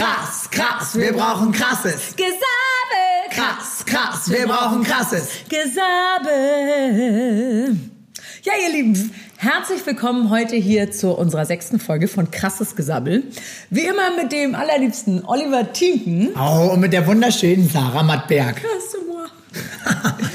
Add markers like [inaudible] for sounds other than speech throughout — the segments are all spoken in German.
krass, krass, wir brauchen krasses. Gesabel. Krass, krass, wir brauchen krasses. Gesabel. Ja, ihr Lieben, herzlich willkommen heute hier zu unserer sechsten Folge von Krasses Gesabbel. Wie immer mit dem allerliebsten Oliver Tinken. Oh, und mit der wunderschönen Sarah Mattberg. Hast du mal. [laughs]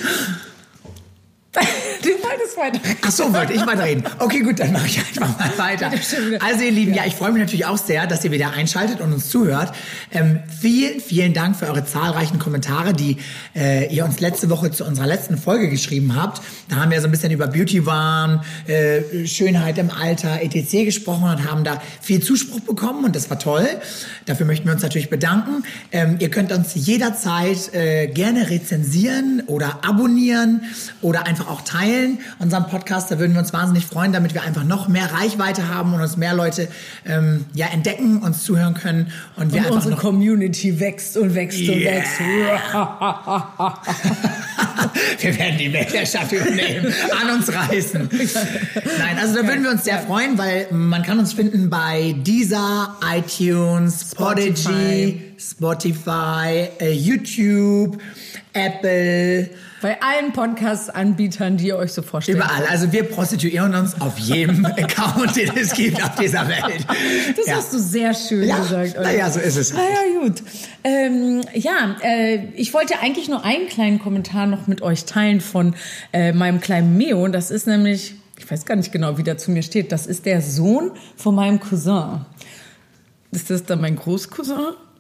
Du wolltest weiter. Ach so, wollte ich mal reden. Okay, gut, dann mache ich einfach mal weiter. Also ihr Lieben, ja, ich freue mich natürlich auch sehr, dass ihr wieder einschaltet und uns zuhört. Ähm, vielen, vielen Dank für eure zahlreichen Kommentare, die äh, ihr uns letzte Woche zu unserer letzten Folge geschrieben habt. Da haben wir so ein bisschen über Beauty Wahn, äh, Schönheit im Alter, etc. gesprochen und haben da viel Zuspruch bekommen und das war toll. Dafür möchten wir uns natürlich bedanken. Ähm, ihr könnt uns jederzeit äh, gerne rezensieren oder abonnieren oder einfach auch teilen, unseren Podcast. Da würden wir uns wahnsinnig freuen, damit wir einfach noch mehr Reichweite haben und uns mehr Leute ähm, ja, entdecken, uns zuhören können. Und, wir Und einfach unsere Community wächst und wächst und Yeah. wächst. [laughs] wir werden die Weltherrschaft übernehmen, an uns reißen. Nein, also da würden wir uns sehr freuen, weil man kann uns finden bei Deezer, iTunes, Spotify, Spotify, äh, YouTube, Apple, Bei allen Podcast-Anbietern, die ihr euch so vorstellt. überall. Also wir prostituieren uns auf jedem [laughs] Account, den es gibt auf dieser Welt. Das Ja. hast du sehr schön Ja, gesagt. na ja, so ist es. Na ja, gut. Ähm, ja, äh, ich wollte eigentlich nur einen kleinen Kommentar noch mit euch teilen von äh, meinem kleinen Meo. Das ist nämlich, ich weiß gar nicht genau, wie der zu mir steht. Das ist der Sohn von meinem Cousin. Ist das dann mein Großcousin?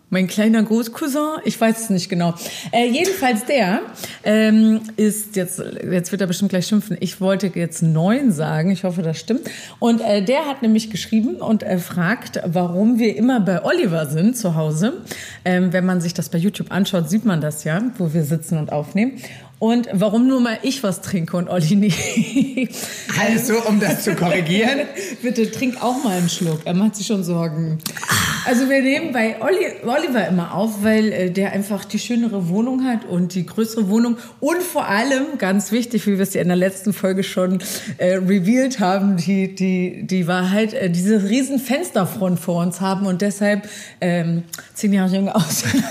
Mein kleiner Großcousin? Ich weiß es nicht genau. Äh, jedenfalls der ähm, ist jetzt, jetzt wird er bestimmt gleich schimpfen. Ich wollte jetzt neun sagen. Ich hoffe, das stimmt. Und äh, der hat nämlich geschrieben und äh, fragt, warum wir immer bei Oliver sind zu Hause. Ähm, wenn man sich das bei YouTube anschaut, sieht man das ja, wo wir sitzen und aufnehmen. Und warum nur mal ich was trinke und Olli nicht. Also, um das zu korrigieren. [laughs] Bitte trink auch mal einen Schluck. Er macht sich schon Sorgen. Also wir nehmen bei Oliver immer auf, weil äh, der einfach die schönere Wohnung hat und die größere Wohnung und vor allem, ganz wichtig, wie wir es ja in der letzten Folge schon äh, revealed haben, die, die, die Wahrheit, äh, diese riesen Fensterfront vor uns haben und deshalb ähm, zehn Jahre jünger aussehen.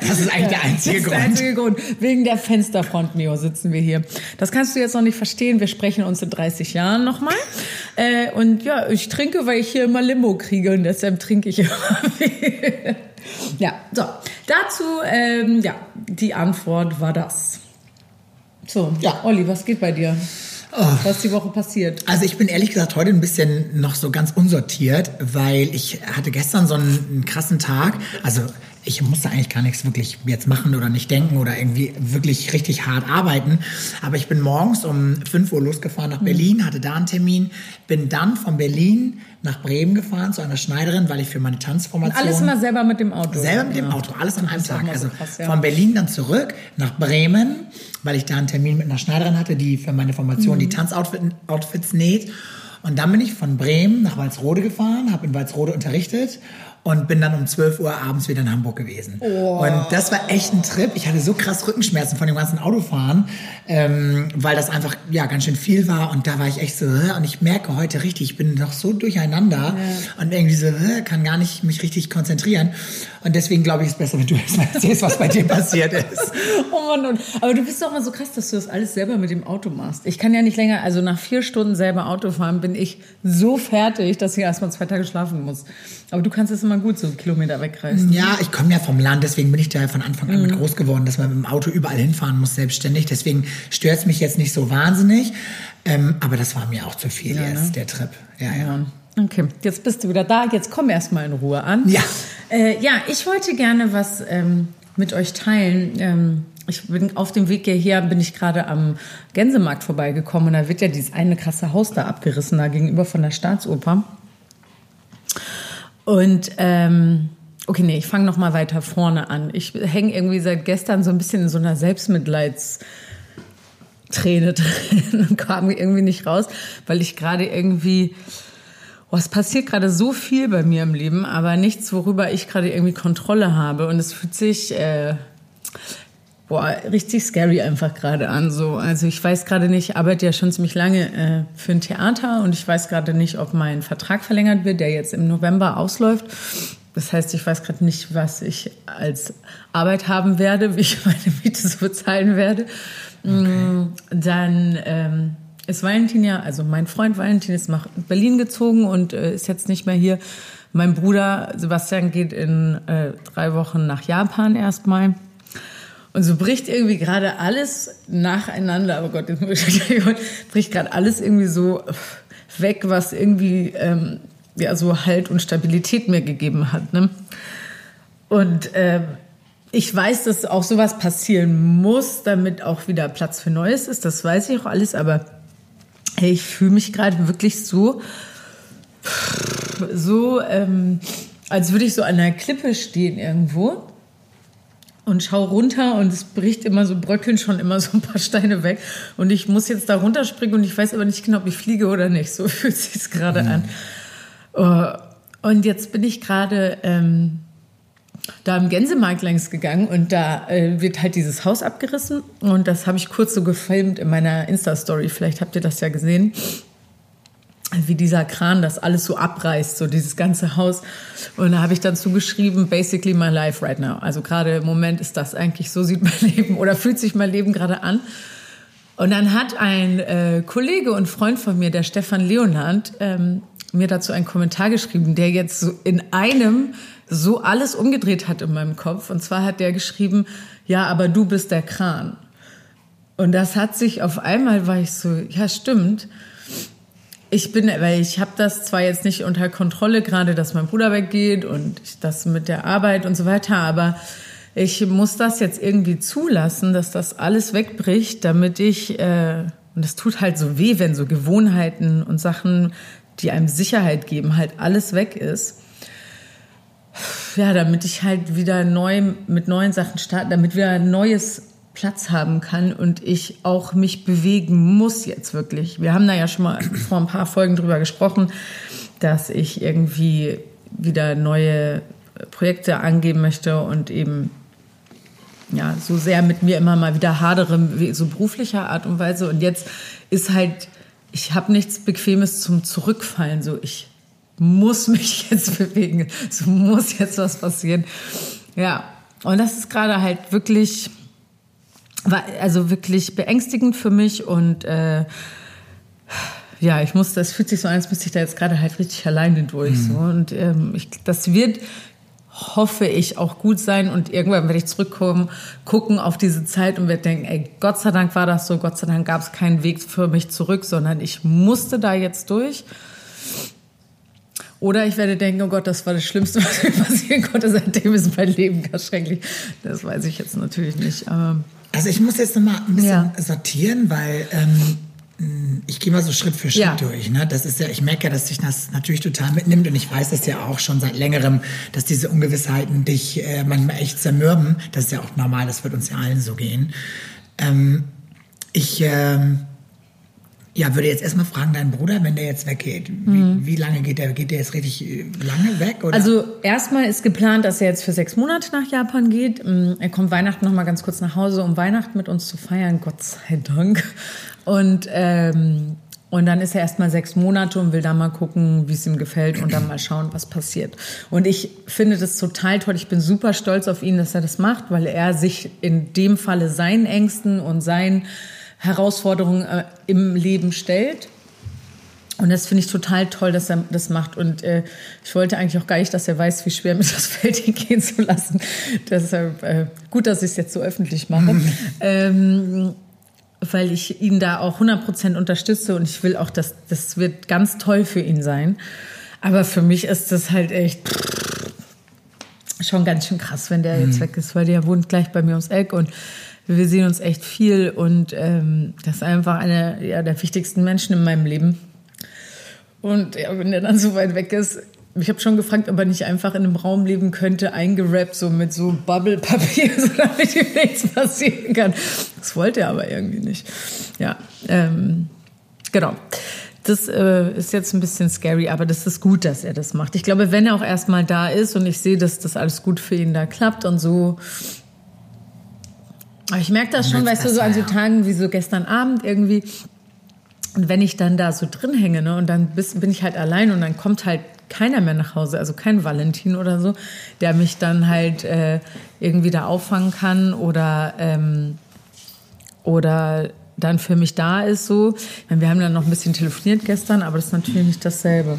Das ist eigentlich der einzige das ist der Grund. einzige Grund. Wegen der Fensterfront, Mio, sitzen wir hier. Das kannst du jetzt noch nicht verstehen. Wir sprechen uns in 30 Jahren nochmal. Äh, und ja, ich trinke, weil ich hier immer Limo kriege und deshalb trinke ich [laughs] immer viel. Ja, so. Dazu, ähm, ja, die Antwort war das. So, Ja. Olli, was geht bei dir? Was ist die Woche passiert? Also ich bin ehrlich gesagt heute ein bisschen noch so ganz unsortiert, weil ich hatte gestern so einen, einen krassen Tag. Also ich musste eigentlich gar nichts wirklich jetzt machen oder nicht denken oder irgendwie wirklich richtig hart arbeiten. Aber ich bin morgens um 5 Uhr losgefahren nach Berlin, hatte da einen Termin, bin dann von Berlin nach Bremen gefahren zu einer Schneiderin, weil ich für meine Tanzformation... Alles immer selber mit dem Auto. Selber mit dem Ja. Auto, alles an einem Tag. so Also krass, ja. von Berlin dann zurück nach Bremen, weil ich da einen Termin mit einer Schneiderin hatte, die für meine Formation Mhm. die Tanzoutfits näht. Und dann bin ich von Bremen nach Walsrode gefahren, habe in Walsrode unterrichtet und bin dann um 12 Uhr abends wieder in Hamburg gewesen. Und das war echt ein Trip. Ich hatte so krass Rückenschmerzen von dem ganzen Autofahren, ähm, weil das einfach ja ganz schön viel war. Und da war ich echt so, und ich merke heute richtig, ich bin noch so durcheinander und irgendwie so, kann gar nicht mich richtig konzentrieren. Und deswegen glaube ich, ist es besser, wenn du [laughs] erst mal erzählst, was bei dir passiert ist. [laughs] Oh Mann, und, aber du bist doch mal so krass, dass du das alles selber mit dem Auto machst. Ich kann ja nicht länger, also nach vier Stunden selber Auto fahren, bin ich so fertig, dass ich erst mal zwei Tage schlafen muss. Aber du kannst es immer gut so Kilometer wegreißen. Ja, ich komme ja vom Land, deswegen bin ich da von Anfang an mit groß geworden, dass man mit dem Auto überall hinfahren muss, selbstständig. Deswegen stört es mich jetzt nicht so wahnsinnig. Ähm, aber das war mir auch zu viel jetzt, der Trip. Ja, ja. Ja. Okay, jetzt bist du wieder da. Jetzt komm erst mal in Ruhe an. Ja. Äh, ja, ich wollte gerne was ähm, mit euch teilen. Ähm, ich bin auf dem Weg hierher, bin ich gerade am Gänsemarkt vorbeigekommen und da wird ja dieses eine krasse Haus da abgerissen, da gegenüber von der Staatsoper. Und ähm, okay, nee, ich fange noch mal weiter vorne an. Ich hänge irgendwie seit gestern so ein bisschen in so einer Selbstmitleids Träne [laughs] drin und kam irgendwie nicht raus, weil ich gerade irgendwie oh, es passiert gerade so viel bei mir im Leben, aber nichts, worüber ich gerade irgendwie Kontrolle habe und es fühlt sich äh, boah, richtig scary einfach gerade an. So. Also ich weiß gerade nicht, ich arbeite ja schon ziemlich lange äh, für ein Theater und ich weiß gerade nicht, ob mein Vertrag verlängert wird, der jetzt im November ausläuft. Das heißt, ich weiß gerade nicht, was ich als Arbeit haben werde, wie ich [laughs] meine Miete so bezahlen werde. Okay. Mm, dann ähm, ist Valentin ja, also mein Freund Valentin ist nach Berlin gezogen und äh, ist jetzt nicht mehr hier. Mein Bruder Sebastian geht in äh, drei Wochen nach Japan erstmal. Und so bricht irgendwie gerade alles nacheinander, aber oh Gott, jetzt muss ich, bricht gerade alles irgendwie so weg, was irgendwie ähm, ja, so Halt und Stabilität mir gegeben hat. Ne? Und ähm, ich weiß, dass auch sowas passieren muss, damit auch wieder Platz für Neues ist. Das weiß ich auch alles, aber hey, ich fühle mich gerade wirklich so, so, ähm, als würde ich so an einer Klippe stehen irgendwo und schau runter und es bricht immer so, bröckeln schon immer so ein paar Steine weg. Und ich muss jetzt da runterspringen und ich weiß aber nicht genau, ob ich fliege oder nicht. So [laughs] fühlt sich gerade mhm. an. Oh, und jetzt bin ich gerade ähm, da im Gänsemarkt längs gegangen und da äh, wird halt dieses Haus abgerissen und das habe ich kurz so gefilmt in meiner Insta-Story. Vielleicht habt ihr das ja gesehen, wie dieser Kran das alles so abreißt, so dieses ganze Haus. Und da habe ich dann zugeschrieben, basically my life right now. Also gerade im Moment ist das eigentlich, so sieht mein [laughs] Leben oder fühlt sich mein Leben gerade an. Und dann hat ein äh, Kollege und Freund von mir, der Stefan Leonard, ähm, mir dazu einen Kommentar geschrieben, der jetzt so in einem so alles umgedreht hat in meinem Kopf. Und zwar hat der geschrieben, ja, aber du bist der Kran. Und das hat sich auf einmal, war ich so, ja, stimmt. Ich bin, weil ich habe das zwar jetzt nicht unter Kontrolle, gerade dass mein Bruder weggeht und das mit der Arbeit und so weiter, aber ich muss das jetzt irgendwie zulassen, dass das alles wegbricht, damit ich, äh, und es tut halt so weh, wenn so Gewohnheiten und Sachen die einem Sicherheit geben, halt alles weg ist. Ja, damit ich halt wieder neu mit neuen Sachen starte, damit wir ein neues Platz haben kann und ich auch mich bewegen muss jetzt wirklich. Wir haben da ja schon mal vor ein paar Folgen drüber gesprochen, dass ich irgendwie wieder neue Projekte angeben möchte und eben ja so sehr mit mir immer mal wieder hadere, so beruflicher Art und Weise. Und jetzt ist halt ich habe nichts Bequemes zum Zurückfallen. So, ich muss mich [laughs] jetzt bewegen. Es muss jetzt was passieren. Ja, und das ist gerade halt wirklich, also wirklich beängstigend für mich und äh, ja, ich muss, das fühlt sich so an, als müsste ich da jetzt gerade halt richtig alleine durch. Mhm. So. Und ähm, ich, das wird hoffe ich, auch gut sein. Und irgendwann werde ich zurückkommen, gucken auf diese Zeit und werde denken, ey, Gott sei Dank war das so, Gott sei Dank gab es keinen Weg für mich zurück, sondern ich musste da jetzt durch. Oder ich werde denken, oh Gott, das war das Schlimmste, [laughs] was mir passieren konnte. Seitdem ist mein Leben ganz schrecklich. Das weiß ich jetzt natürlich nicht. Aber also ich muss jetzt noch mal ein bisschen ja. sortieren, weil ähm, ich gehe mal so Schritt für Schritt ja. durch. Ne? Das ist ja, ich merke ja, dass dich das natürlich total mitnimmt und ich weiß das ja auch schon seit längerem, dass diese Ungewissheiten dich äh, manchmal echt zermürben. Das ist ja auch normal, das wird uns ja allen so gehen. Ähm, ich ähm, ja, würde jetzt erstmal fragen, dein Bruder, wenn der jetzt weggeht, wie, mhm. wie lange geht der? Geht der jetzt richtig äh, lange weg? Oder? Also erstmal ist geplant, dass er jetzt für sechs Monate nach Japan geht. Mm, er kommt Weihnachten noch mal ganz kurz nach Hause, um Weihnachten mit uns zu feiern, Gott sei Dank. Und, ähm, und dann ist er erst mal sechs Monate und will da mal gucken, wie es ihm gefällt und dann mal schauen, was passiert. Und ich finde das total toll. Ich bin super stolz auf ihn, dass er das macht, weil er sich in dem Falle seinen Ängsten und seinen Herausforderungen äh, im Leben stellt. Und das finde ich total toll, dass er das macht. Und äh, ich wollte eigentlich auch gar nicht, dass er weiß, wie schwer [laughs] mir das fällt, ihn gehen zu lassen. Deshalb äh, gut, dass ich es jetzt so öffentlich mache. [laughs] ähm, weil ich ihn da auch 100% unterstütze und ich will auch, dass das wird ganz toll für ihn sein. Aber für mich ist das halt echt schon ganz schön krass, wenn der jetzt mhm. weg ist, weil der wohnt gleich bei mir ums Eck und wir sehen uns echt viel und ähm, das ist einfach einer ja, der wichtigsten Menschen in meinem Leben. Und ja, wenn der dann so weit weg ist, ich habe schon gefragt, ob er nicht einfach in einem Raum leben könnte, eingerappt, so mit so Bubble-Papier, [laughs] so damit ihm nichts passieren kann. Das wollte er aber irgendwie nicht. Ja, ähm, genau. Das äh, ist jetzt ein bisschen scary, aber das ist gut, dass er das macht. Ich glaube, wenn er auch erstmal da ist und ich sehe, dass das alles gut für ihn da klappt und so, ich merke das schon, weißt du, so an so Tagen wie so gestern Abend irgendwie. Und wenn ich dann da so drin hänge, ne, und dann bis, bin ich halt allein und dann kommt halt keiner mehr nach Hause, also kein Valentin oder so, der mich dann halt äh, irgendwie da auffangen kann oder, ähm, oder dann für mich da ist so. Wir haben dann noch ein bisschen telefoniert gestern, aber das ist natürlich nicht dasselbe.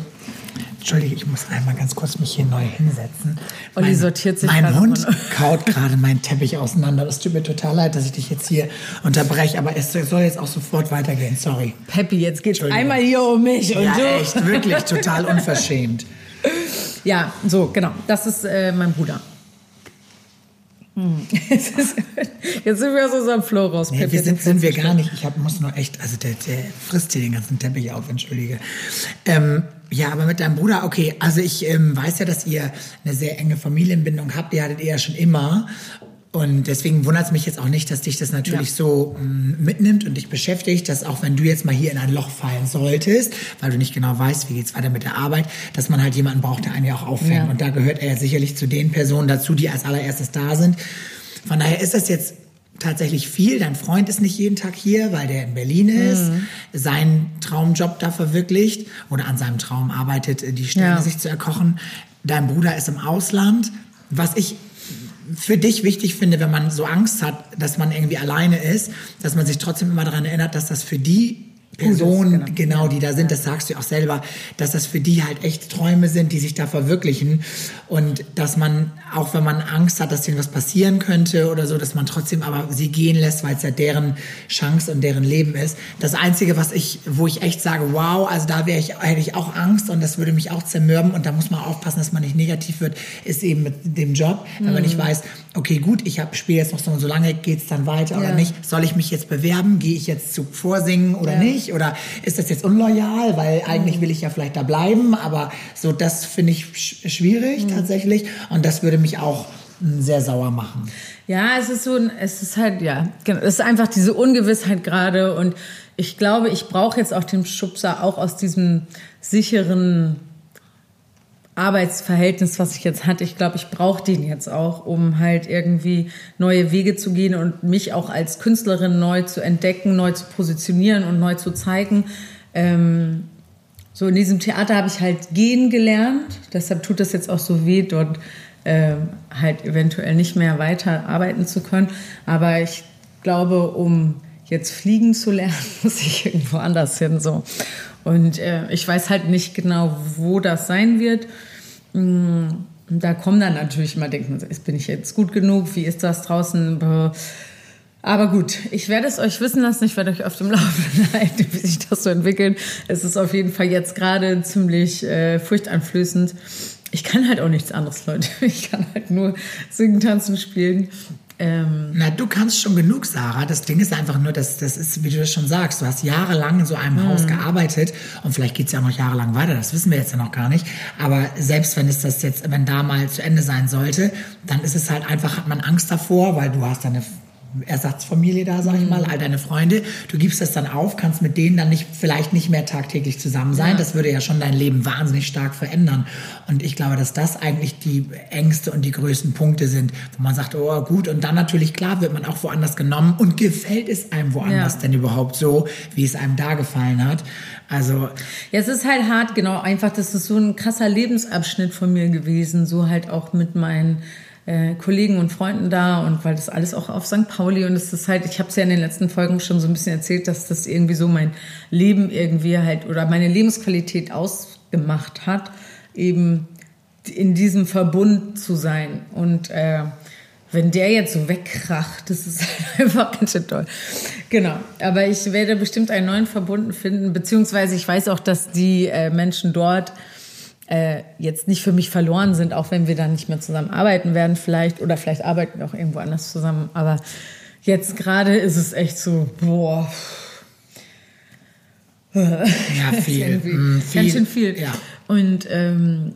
Entschuldige, ich muss einmal ganz kurz mich hier neu hinsetzen. Olli mein, sortiert sich Mein Hund kaut [laughs] gerade meinen Teppich auseinander. Das tut mir total leid, dass ich dich jetzt hier unterbreche, aber es soll jetzt auch sofort weitergehen. Sorry. Peppi, jetzt geht's einmal hier um mich und ja, du. echt, wirklich total [laughs] unverschämt. ja, so, genau. Das ist äh, mein Bruder. Hm. [laughs] Jetzt, sind wir aus unserem Flow raus. Nee, wir sind, sind wir gar nicht. Ich hab, muss nur echt, also der, der frisst hier den ganzen Teppich auf, entschuldige. Ähm, ja, aber mit deinem Bruder, okay, also ich ähm, weiß ja, dass ihr eine sehr enge Familienbindung habt, die hattet ihr ja schon immer. Und deswegen wundert es mich jetzt auch nicht, dass dich das natürlich ja. so ähm, mitnimmt und dich beschäftigt, dass auch wenn du jetzt mal hier in ein Loch fallen solltest, weil du nicht genau weißt, wie geht's weiter mit der Arbeit, dass man halt jemanden braucht, der einen ja auch auffängt. Ja. Und da gehört er ja sicherlich zu den Personen dazu, die als allererstes da sind. Von daher ist das jetzt tatsächlich viel. Dein Freund ist nicht jeden Tag hier, weil der in Berlin ist, mhm. seinen Traumjob da verwirklicht oder an seinem Traum arbeitet, die Sterne ja. sich zu erkochen. Dein Bruder ist im Ausland. Was ich für dich wichtig finde, wenn man so Angst hat, dass man irgendwie alleine ist, dass man sich trotzdem immer daran erinnert, dass das für die Personen, genau. genau, die da sind, das sagst du auch selber, dass das für die halt echt Träume sind, die sich da verwirklichen und dass man, auch wenn man Angst hat, dass denen was passieren könnte oder so, dass man trotzdem aber sie gehen lässt, weil es ja deren Chance und deren Leben ist. Das Einzige, was ich, wo ich echt sage, wow, also da wäre ich, hätte ich auch Angst und das würde mich auch zermürben und da muss man aufpassen, dass man nicht negativ wird, ist eben mit dem Job, wenn mhm. man nicht weiß, okay, gut, ich spiele jetzt noch so so lange, geht's dann weiter ja. oder nicht? Soll ich mich jetzt bewerben? Gehe ich jetzt zu Vorsingen oder ja. nicht? Oder ist das jetzt unloyal? Weil eigentlich will ich ja vielleicht da bleiben, aber so, das finde ich sch schwierig mhm. tatsächlich und das würde mich auch hm, sehr sauer machen. Ja, es ist so, es ist halt, ja, genau, es ist einfach diese Ungewissheit gerade und ich glaube, ich brauche jetzt auch den Schubser auch aus diesem sicheren Arbeitsverhältnis, was ich jetzt hatte, ich glaube, ich brauche den jetzt auch, um halt irgendwie neue Wege zu gehen und mich auch als Künstlerin neu zu entdecken, neu zu positionieren und neu zu zeigen. Ähm, so in diesem Theater habe ich halt gehen gelernt, deshalb tut das jetzt auch so weh, dort äh, halt eventuell nicht mehr weiter arbeiten zu können. Aber ich glaube, um jetzt fliegen zu lernen, [laughs] muss ich irgendwo anders hin so. Und äh, ich weiß halt nicht genau, wo das sein wird. Mm, da kommen dann natürlich immer denken, bin ich jetzt gut genug? Wie ist das draußen? Aber gut, ich werde es euch wissen lassen. Ich werde euch auf dem [laughs] Laufenden halten, wie sich das so entwickelt. Es ist auf jeden Fall jetzt gerade ziemlich äh, furchteinflößend. Ich kann halt auch nichts anderes, Leute. [laughs] Ich kann halt nur singen, tanzen, spielen. Ähm Na, du kannst schon genug, Sarah. Das Ding ist einfach nur, dass das ist, wie du das schon sagst, du hast jahrelang in so einem mhm. Haus gearbeitet und vielleicht geht es ja auch noch jahrelang weiter, das wissen wir jetzt ja noch gar nicht. Aber selbst wenn es das jetzt, wenn da mal zu Ende sein sollte, dann ist es halt einfach, hat man Angst davor, weil du hast eine Ersatzfamilie da, sag ich mal, mhm. all deine Freunde. Du gibst das dann auf, kannst mit denen dann nicht, vielleicht nicht mehr tagtäglich zusammen sein. Ja. Das würde ja schon dein Leben wahnsinnig stark verändern. Und ich glaube, dass das eigentlich die Ängste und die größten Punkte sind, wo man sagt, oh gut, und dann natürlich klar wird man auch woanders genommen und gefällt es einem woanders ja. denn überhaupt so, wie es einem da gefallen hat. Also. Ja, es ist halt hart, genau, einfach, das ist so ein krasser Lebensabschnitt von mir gewesen, so halt auch mit meinen äh, Kollegen und Freunden da und weil das alles auch auf St. Pauli und es ist halt, ich habe es ja in den letzten Folgen schon so ein bisschen erzählt, dass das irgendwie so mein Leben irgendwie halt oder meine Lebensqualität ausgemacht hat, eben in diesem Verbund zu sein und äh, wenn der jetzt so wegkracht, das ist [laughs] einfach ganz schön toll. Genau. Aber ich werde bestimmt einen neuen Verbund finden, beziehungsweise ich weiß auch, dass die äh, Menschen dort äh, jetzt nicht für mich verloren sind, auch wenn wir dann nicht mehr zusammen arbeiten werden vielleicht oder vielleicht arbeiten wir auch irgendwo anders zusammen. Aber jetzt gerade ist es echt so, boah. Ja, [laughs] viel. mm, viel. Ganz schön viel. Ja. Und ähm,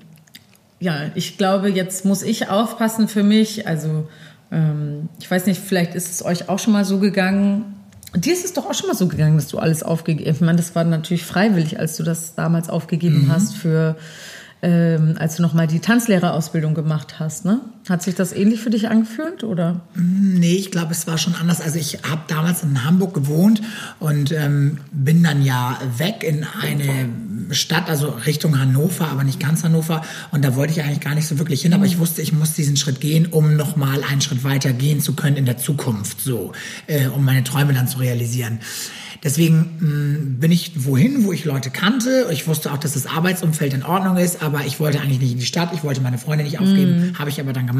ja, ich glaube, jetzt muss ich aufpassen für mich. Also ähm, ich weiß nicht, vielleicht ist es euch auch schon mal so gegangen. Dir ist es doch auch schon mal so gegangen, dass du alles aufgegeben hast. Ich meine, das war natürlich freiwillig, als du das damals aufgegeben mhm. hast für ähm, als du nochmal die Tanzlehrerausbildung gemacht hast, ne? Hat sich das ähnlich für dich angefühlt oder? Nee, ich glaube, es war schon anders. Also ich habe damals in Hamburg gewohnt und ähm, bin dann ja weg in eine Stadt, also Richtung Hannover, aber nicht ganz Hannover. Und da wollte ich eigentlich gar nicht so wirklich hin, aber ich wusste, ich muss diesen Schritt gehen, um nochmal einen Schritt weiter gehen zu können in der Zukunft, so, äh, um meine Träume dann zu realisieren. Deswegen mh, mm, bin ich wohin, wo ich Leute kannte. Ich wusste auch, dass das Arbeitsumfeld in Ordnung ist, aber ich wollte eigentlich nicht in die Stadt. Ich wollte meine Freunde nicht aufgeben, mm. habe ich aber dann gemacht.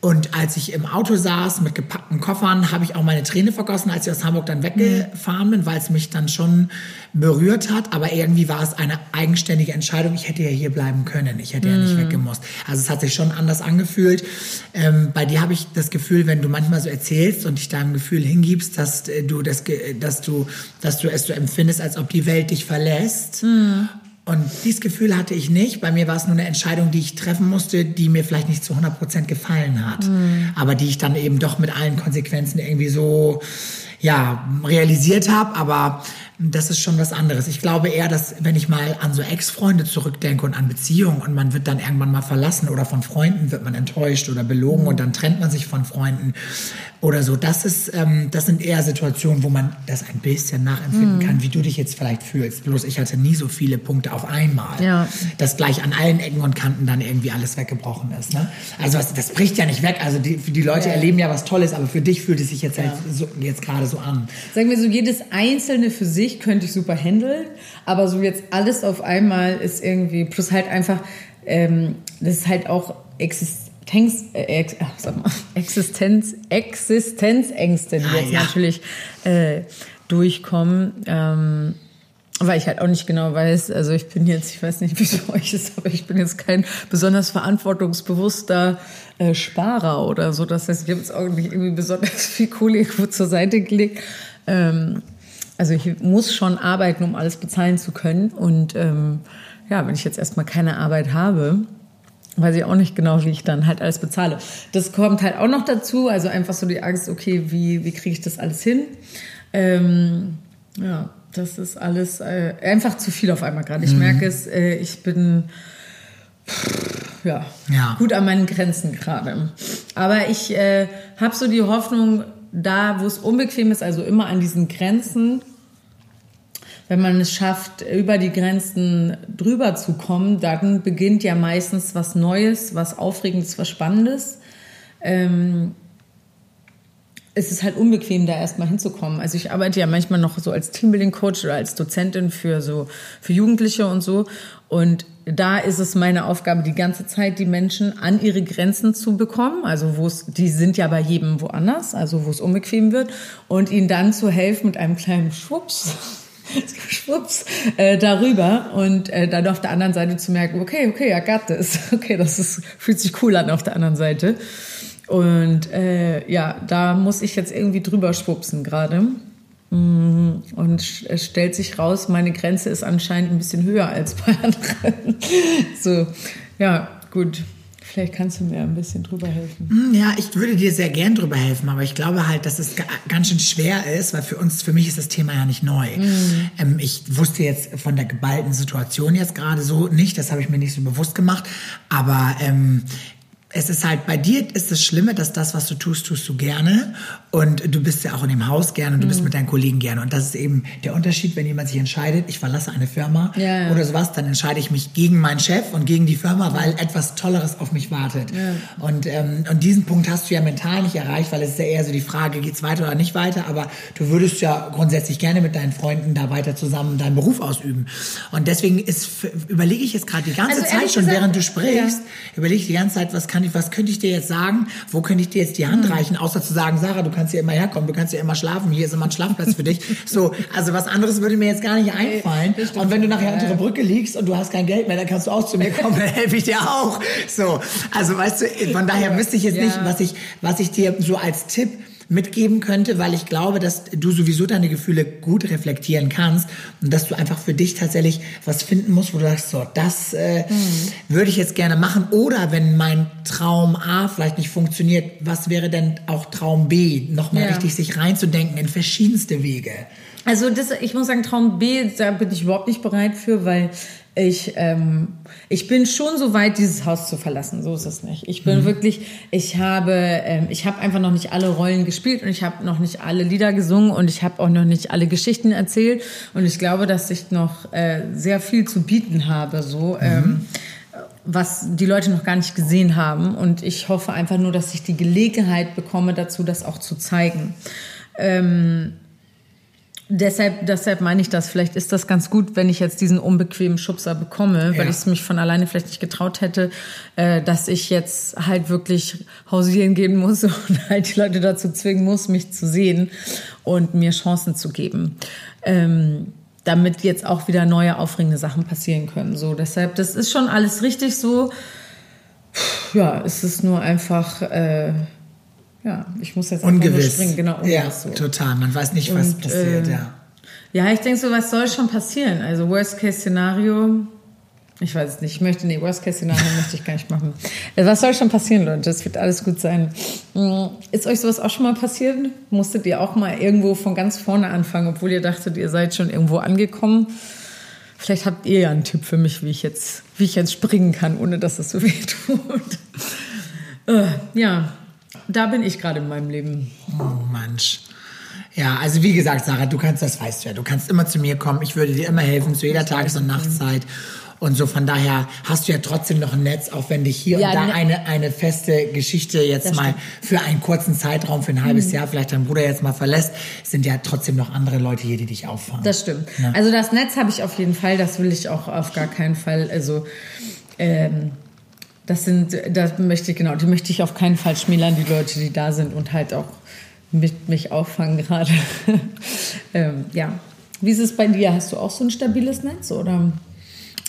Und als ich im Auto saß mit gepackten Koffern, habe ich auch meine Träne vergossen, als ich aus Hamburg dann weggefahren bin, weil es mich dann schon berührt hat. Aber irgendwie war es eine eigenständige Entscheidung. Ich hätte ja hier bleiben können. Ich hätte mm. ja nicht mhm. weggemusst. Also es hat sich schon anders angefühlt. Ähm, bei dir habe ich das Gefühl, wenn du manchmal so erzählst und dich deinem Gefühl hingibst, dass äh, du das, dass du, dass du es so empfindest, als ob die Welt dich verlässt. Mm. Und dieses Gefühl hatte ich nicht. Bei mir war es nur eine Entscheidung, die ich treffen musste, die mir vielleicht nicht zu 100 Prozent gefallen hat. Mhm. Aber die ich dann eben doch mit allen Konsequenzen irgendwie so, ja, realisiert habe. Aber das ist schon was anderes. Ich glaube eher, dass wenn ich mal an so Ex-Freunde zurückdenke und an Beziehungen und man wird dann irgendwann mal verlassen oder von Freunden wird man enttäuscht oder belogen und dann trennt man sich von Freunden oder so. Das ist, ähm, das sind eher Situationen, wo man das ein bisschen nachempfinden mhm. kann, wie du dich jetzt vielleicht fühlst. Bloß ich hatte nie so viele Punkte auf einmal, ja. dass gleich an allen Ecken und Kanten dann irgendwie alles weggebrochen ist. Ne? Also das, das bricht ja nicht weg. Also die, die Leute ja. erleben ja was Tolles, aber für dich fühlt es sich jetzt, ja. halt so, jetzt gerade so an. Sagen wir so, jedes Einzelne für sich sich könnte ich super handeln, aber so jetzt alles auf einmal ist irgendwie, plus halt einfach, ähm, das ist halt auch Existenz, äh, sag mal, Existenz, Existenzängste, die ah, jetzt ja. natürlich äh, durchkommen. Ähm, weil ich halt auch nicht genau weiß, also ich bin jetzt, ich weiß nicht, wie es euch ist, aber ich bin jetzt kein besonders verantwortungsbewusster äh, Sparer oder so. Das heißt, ich habe jetzt auch nicht irgendwie besonders viel Kohle irgendwo zur Seite gelegt. Ähm, also ich muss schon arbeiten, um alles bezahlen zu können. Und ähm, ja, wenn ich jetzt erstmal keine Arbeit habe, weiß ich auch nicht genau, wie ich dann halt alles bezahle. Das kommt halt auch noch dazu. Also einfach so die Angst, okay, wie, wie kriege ich das alles hin? Ähm, ja, das ist alles äh, einfach zu viel auf einmal gerade. Ich mhm. merke es, äh, ich bin ja, ja, gut an meinen Grenzen gerade. Aber ich äh, habe so die Hoffnung, da, wo es unbequem ist, also immer an diesen Grenzen, wenn man es schafft, über die Grenzen drüber zu kommen, dann beginnt ja meistens was Neues, was Aufregendes, was Spannendes. Ähm, es ist halt unbequem, da erstmal hinzukommen. Also ich arbeite ja manchmal noch so als Teambuilding-Coach oder als Dozentin für so für Jugendliche und so. Und da ist es meine Aufgabe, die ganze Zeit die Menschen an ihre Grenzen zu bekommen. Also wo es, die sind ja bei jedem woanders, also wo es unbequem wird, und ihnen dann zu helfen mit einem kleinen Schwupps. [laughs] Schwupps, äh, darüber und äh, dann auf der anderen Seite zu merken, okay, okay, I got this. [laughs] Okay, das ist, fühlt sich cool an auf der anderen Seite. Und äh, ja, da muss ich jetzt irgendwie drüber schwupsen gerade. Mm, und es stellt sich raus, meine Grenze ist anscheinend ein bisschen höher als bei anderen. [laughs] So, ja, gut. Vielleicht kannst du mir ein bisschen drüber helfen. Mm, ja, ich würde dir sehr gern drüber helfen, aber ich glaube halt, dass es ganz schön schwer ist, weil für uns, für mich ist das Thema ja nicht neu. Mhm. Ähm, ich wusste jetzt von der geballten Situation jetzt gerade so nicht, das habe ich mir nicht so bewusst gemacht, aber ähm, es ist halt, bei dir ist das Schlimme, dass das, was du tust, tust du gerne. Und du bist ja auch in dem Haus gerne und du mhm. bist mit deinen Kollegen gerne. Und das ist eben der Unterschied, wenn jemand sich entscheidet, ich verlasse eine Firma ja, ja. oder sowas, dann entscheide ich mich gegen meinen Chef und gegen die Firma, weil etwas Tolleres auf mich wartet. Ja. Und, ähm, und diesen Punkt hast du ja mental nicht erreicht, weil es ist ja eher so die Frage, geht's weiter oder nicht weiter. Aber du würdest ja grundsätzlich gerne mit deinen Freunden da weiter zusammen deinen Beruf ausüben. Und deswegen ist, überlege ich jetzt gerade die ganze also, Zeit schon, gesagt, während du sprichst, überlege ich die ganze Zeit, was kann ich, was könnte ich dir jetzt sagen? Wo könnte ich dir jetzt die Hand mhm. reichen? Außer zu sagen, Sarah, du kannst hier immer herkommen, du kannst hier immer schlafen, hier ist immer ein Schlafplatz für dich. [laughs] So, also was anderes würde mir jetzt gar nicht einfallen. Und wenn du nachher unter der Brücke liegst und du hast kein Geld mehr, dann kannst du auch zu mir kommen, dann helfe ich dir auch. So, also weißt du, von daher wüsste ich jetzt ja. nicht, was ich, was ich dir so als Tipp mitgeben könnte, weil ich glaube, dass du sowieso deine Gefühle gut reflektieren kannst und dass du einfach für dich tatsächlich was finden musst, wo du sagst, so, das äh, mhm. würde ich jetzt gerne machen. Oder wenn mein Traum A vielleicht nicht funktioniert, was wäre denn auch Traum B? Nochmal ja. richtig sich reinzudenken in verschiedenste Wege. Also das, ich muss sagen, Traum B, da bin ich überhaupt nicht bereit für, weil ich, ähm, ich bin schon so weit, dieses Haus zu verlassen. So ist es nicht. Ich bin mhm. wirklich, ich habe, ähm, ich habe einfach noch nicht alle Rollen gespielt und ich habe noch nicht alle Lieder gesungen und ich habe auch noch nicht alle Geschichten erzählt. Und ich glaube, dass ich noch äh, sehr viel zu bieten habe. So. Mhm. Ähm, was die Leute noch gar nicht gesehen haben. Und ich hoffe einfach nur, dass ich die Gelegenheit bekomme, dazu das auch zu zeigen. Ähm, Deshalb, deshalb meine ich das. Vielleicht ist das ganz gut, wenn ich jetzt diesen unbequemen Schubser bekomme, ja. weil ich es mich von alleine vielleicht nicht getraut hätte, äh, dass ich jetzt halt wirklich hausieren gehen muss [laughs] und halt die Leute dazu zwingen muss, mich zu sehen und mir Chancen zu geben. Ähm, damit jetzt auch wieder neue, aufregende Sachen passieren können. So, deshalb, das ist schon alles richtig so. Ja, es ist nur einfach. Äh, ja, ich muss jetzt einfach nur springen, genau. Ja, so. total. Man weiß nicht, was Und, passiert, äh, ja. Ja, ich denke so, was soll schon passieren? Also Worst-Case-Szenario, ich weiß es nicht, ich möchte, nee, Worst-Case-Szenario möchte ich gar nicht machen. Also was soll schon passieren, Leute? Es wird alles gut sein. Hm, ist euch sowas auch schon mal passiert? Musstet ihr auch mal irgendwo von ganz vorne anfangen, obwohl ihr dachtet, ihr seid schon irgendwo angekommen? Vielleicht habt ihr ja einen Tipp für mich, wie ich jetzt, wie ich jetzt springen kann, ohne dass es so [laughs] weh tut. Äh, ja, da bin ich gerade in meinem Leben. Oh Mensch. Ja, also wie gesagt, Sarah, du kannst, das weißt du ja, du kannst immer zu mir kommen. Ich würde dir immer helfen zu jeder Tages- und Nachtzeit. Und so von daher hast du ja trotzdem noch ein Netz, auch wenn dich hier ja, und da ne eine, eine feste Geschichte jetzt mal für einen kurzen Zeitraum, für ein halbes mhm. Jahr vielleicht dein Bruder jetzt mal verlässt, sind ja trotzdem noch andere Leute hier, die dich auffangen. Das stimmt. Ja. Also das Netz habe ich auf jeden Fall, das will ich auch auf gar keinen Fall, also ähm, das sind, das möchte ich, genau, die möchte ich auf keinen Fall schmälern, die Leute, die da sind und halt auch mit mich auffangen gerade. [laughs] ähm, ja. Wie ist es bei dir? Hast du auch so ein stabiles Netz oder?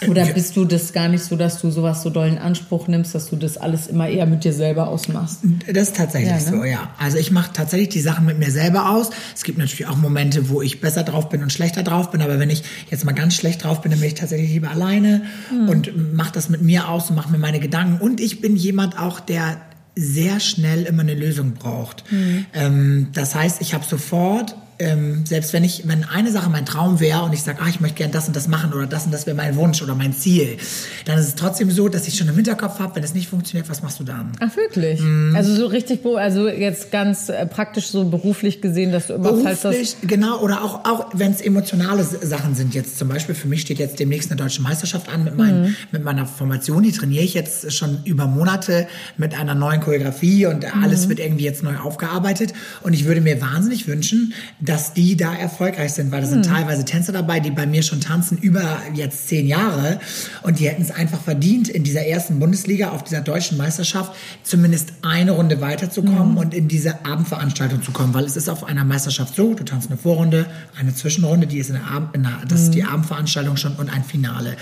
Oder bist du das gar nicht so, dass du sowas so doll in Anspruch nimmst, dass du das alles immer eher mit dir selber ausmachst? Das ist tatsächlich ja, ne? so, ja. Also ich mache tatsächlich die Sachen mit mir selber aus. Es gibt natürlich auch Momente, wo ich besser drauf bin und schlechter drauf bin. Aber wenn ich jetzt mal ganz schlecht drauf bin, dann bin ich tatsächlich lieber alleine hm. und mache das mit mir aus und mache mir meine Gedanken. Und ich bin jemand auch, der sehr schnell immer eine Lösung braucht. Hm. Ähm, das heißt, ich habe sofort ähm, selbst wenn ich, wenn eine Sache mein Traum wäre und ich sage, ah, ich möchte gerne das und das machen oder das und das wäre mein Wunsch oder mein Ziel, dann ist es trotzdem so, dass ich schon im Hinterkopf habe, wenn es nicht funktioniert, was machst du dann? Ach wirklich? Mhm. Also so richtig, also jetzt ganz äh, praktisch so beruflich gesehen, dass du immer beruflich, falls das genau oder auch auch wenn es emotionale Sachen sind jetzt zum Beispiel für mich steht jetzt demnächst eine deutsche Meisterschaft an mit meinem mhm. mit meiner Formation, die trainiere ich jetzt schon über Monate mit einer neuen Choreografie und mhm. alles wird irgendwie jetzt neu aufgearbeitet und ich würde mir wahnsinnig wünschen, dass die da erfolgreich sind, weil da sind hm. teilweise Tänzer dabei, die bei mir schon tanzen über jetzt zehn Jahre und die hätten es einfach verdient, in dieser ersten Bundesliga auf dieser deutschen Meisterschaft zumindest eine Runde weiterzukommen hm. und in diese Abendveranstaltung zu kommen, weil es ist auf einer Meisterschaft so, du tanzt eine Vorrunde, eine Zwischenrunde, die ist in der, Abend, in der das ist die hm. Abendveranstaltung schon und ein Finale.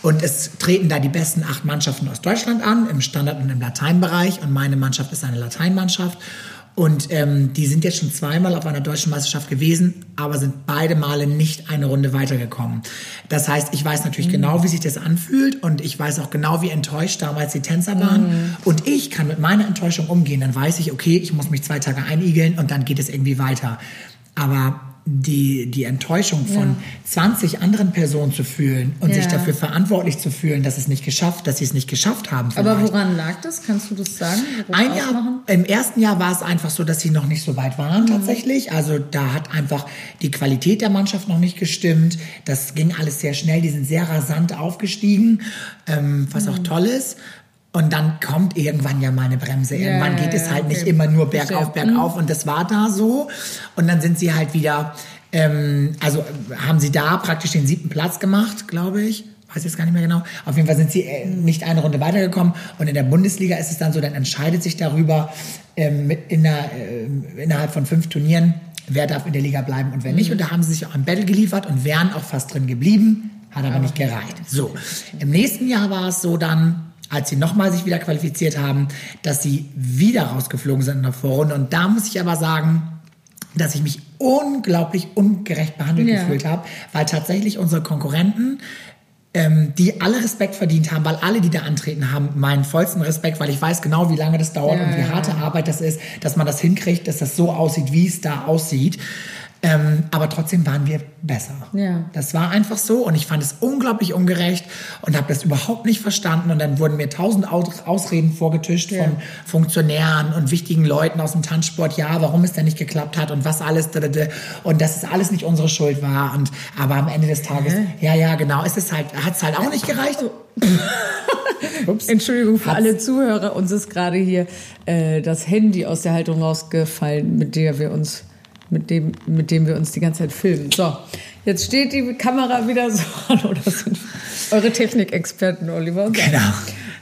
Und es treten da die besten acht Mannschaften aus Deutschland an, im Standard- und im Lateinbereich und meine Mannschaft ist eine Lateinmannschaft. Und ähm, die sind jetzt schon zweimal auf einer deutschen Meisterschaft gewesen, aber sind beide Male nicht eine Runde weitergekommen. Das heißt, ich weiß natürlich mhm. genau, wie sich das anfühlt und ich weiß auch genau, wie enttäuscht damals die Tänzer waren. Mhm. Und ich kann mit meiner Enttäuschung umgehen. Dann weiß ich, okay, ich muss mich zwei Tage einigeln und dann geht es irgendwie weiter. Aber die, die Enttäuschung von ja. 20 anderen Personen zu fühlen und ja. sich dafür verantwortlich zu fühlen, dass es nicht geschafft, dass sie es nicht geschafft haben. Vielleicht. Aber woran lag das? Kannst du das sagen? Ein Jahr, im ersten Jahr war es einfach so, dass sie noch nicht so weit waren mhm. tatsächlich. Also da hat einfach die Qualität der Mannschaft noch nicht gestimmt. Das ging alles sehr schnell. Die sind sehr rasant aufgestiegen, ähm, was mhm. auch toll ist. Und dann kommt irgendwann ja mal eine Bremse. Irgendwann geht es halt okay. nicht immer nur bergauf, bergauf. Und das war da so. Und dann sind sie halt wieder, ähm, also haben sie da praktisch den siebten Platz gemacht, glaube ich. Weiß jetzt gar nicht mehr genau. Auf jeden Fall sind sie äh, nicht eine Runde weitergekommen. Und in der Bundesliga ist es dann so, dann entscheidet sich darüber ähm, mit in der, äh, innerhalb von fünf Turnieren, wer darf in der Liga bleiben und wer nicht. Mhm. Und da haben sie sich auch ein Battle geliefert und wären auch fast drin geblieben. Hat aber nicht gereicht. So. Im nächsten Jahr war es so dann, als sie nochmal sich wieder qualifiziert haben, dass sie wieder rausgeflogen sind in der Vorrunde. Und da muss ich aber sagen, dass ich mich unglaublich ungerecht behandelt ja. gefühlt habe, weil tatsächlich unsere Konkurrenten ähm, die alle Respekt verdient haben, weil alle, die da antreten, haben meinen vollsten Respekt, weil ich weiß genau, wie lange das dauert ja, und wie harte Arbeit das ist, dass man das hinkriegt, dass das so aussieht, wie es da aussieht. Ähm, aber trotzdem waren wir besser. Ja. Das war einfach so und ich fand es unglaublich ungerecht und habe das überhaupt nicht verstanden. Und dann wurden mir tausend Ausreden vorgetischt ja. von Funktionären und wichtigen Leuten aus dem Tanzsport, ja, warum es denn nicht geklappt hat und was alles und dass es alles nicht unsere Schuld war. Und aber am Ende des Tages, mhm. ja, ja, genau, es ist halt, hat es halt auch nicht gereicht. [laughs] Entschuldigung für Hat's. alle Zuhörer, uns ist gerade hier äh, das Handy aus der Haltung rausgefallen, mit der wir uns mit dem, mit dem wir uns die ganze Zeit filmen. So, jetzt steht die Kamera wieder so an [laughs] oder sind eure Technikexperten, Oliver. Genau.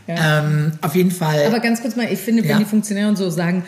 Ja. Ähm, auf jeden Fall. Aber ganz kurz mal, ich finde, wenn ja. die Funktionäre so sagen,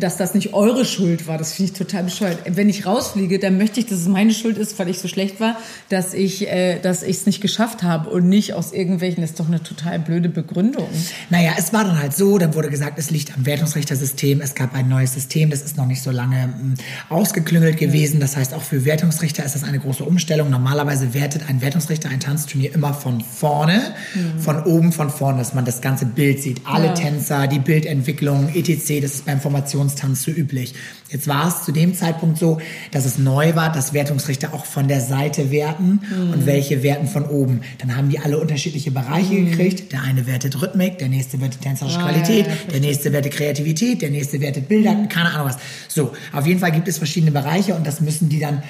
dass das nicht eure Schuld war, das finde ich total bescheuert. Wenn ich rausfliege, dann möchte ich, dass es meine Schuld ist, weil ich so schlecht war, dass ich äh, dass ich es nicht geschafft habe und nicht aus irgendwelchen, das ist doch eine total blöde Begründung. Naja, es war dann halt so, dann wurde gesagt, es liegt am Wertungsrichtersystem, es gab ein neues System, das ist noch nicht so lange mh, hm, ausgeklüngelt gewesen. Das heißt, auch für Wertungsrichter ist das eine große Umstellung. Normalerweise wertet ein Wertungsrichter ein Tanzturnier immer von vorne, mhm. von oben, von vorne, dass man das ganze Bild sieht. Alle ja. Tänzer, die Bildentwicklung, etc. Das ist beim Formationstanz so üblich. Jetzt war es zu dem Zeitpunkt so, dass es neu war, dass Wertungsrichter auch von der Seite werten mhm. und welche werten von oben. Dann haben die alle unterschiedliche Bereiche mhm. gekriegt. Der eine wertet Rhythmik, der nächste wertet tänzerische ah, Qualität, ja, der nächste wertet Kreativität, der nächste wertet Bilder, mhm. keine Ahnung was. So, auf jeden Fall gibt es verschiedene Bereiche und das müssen die dann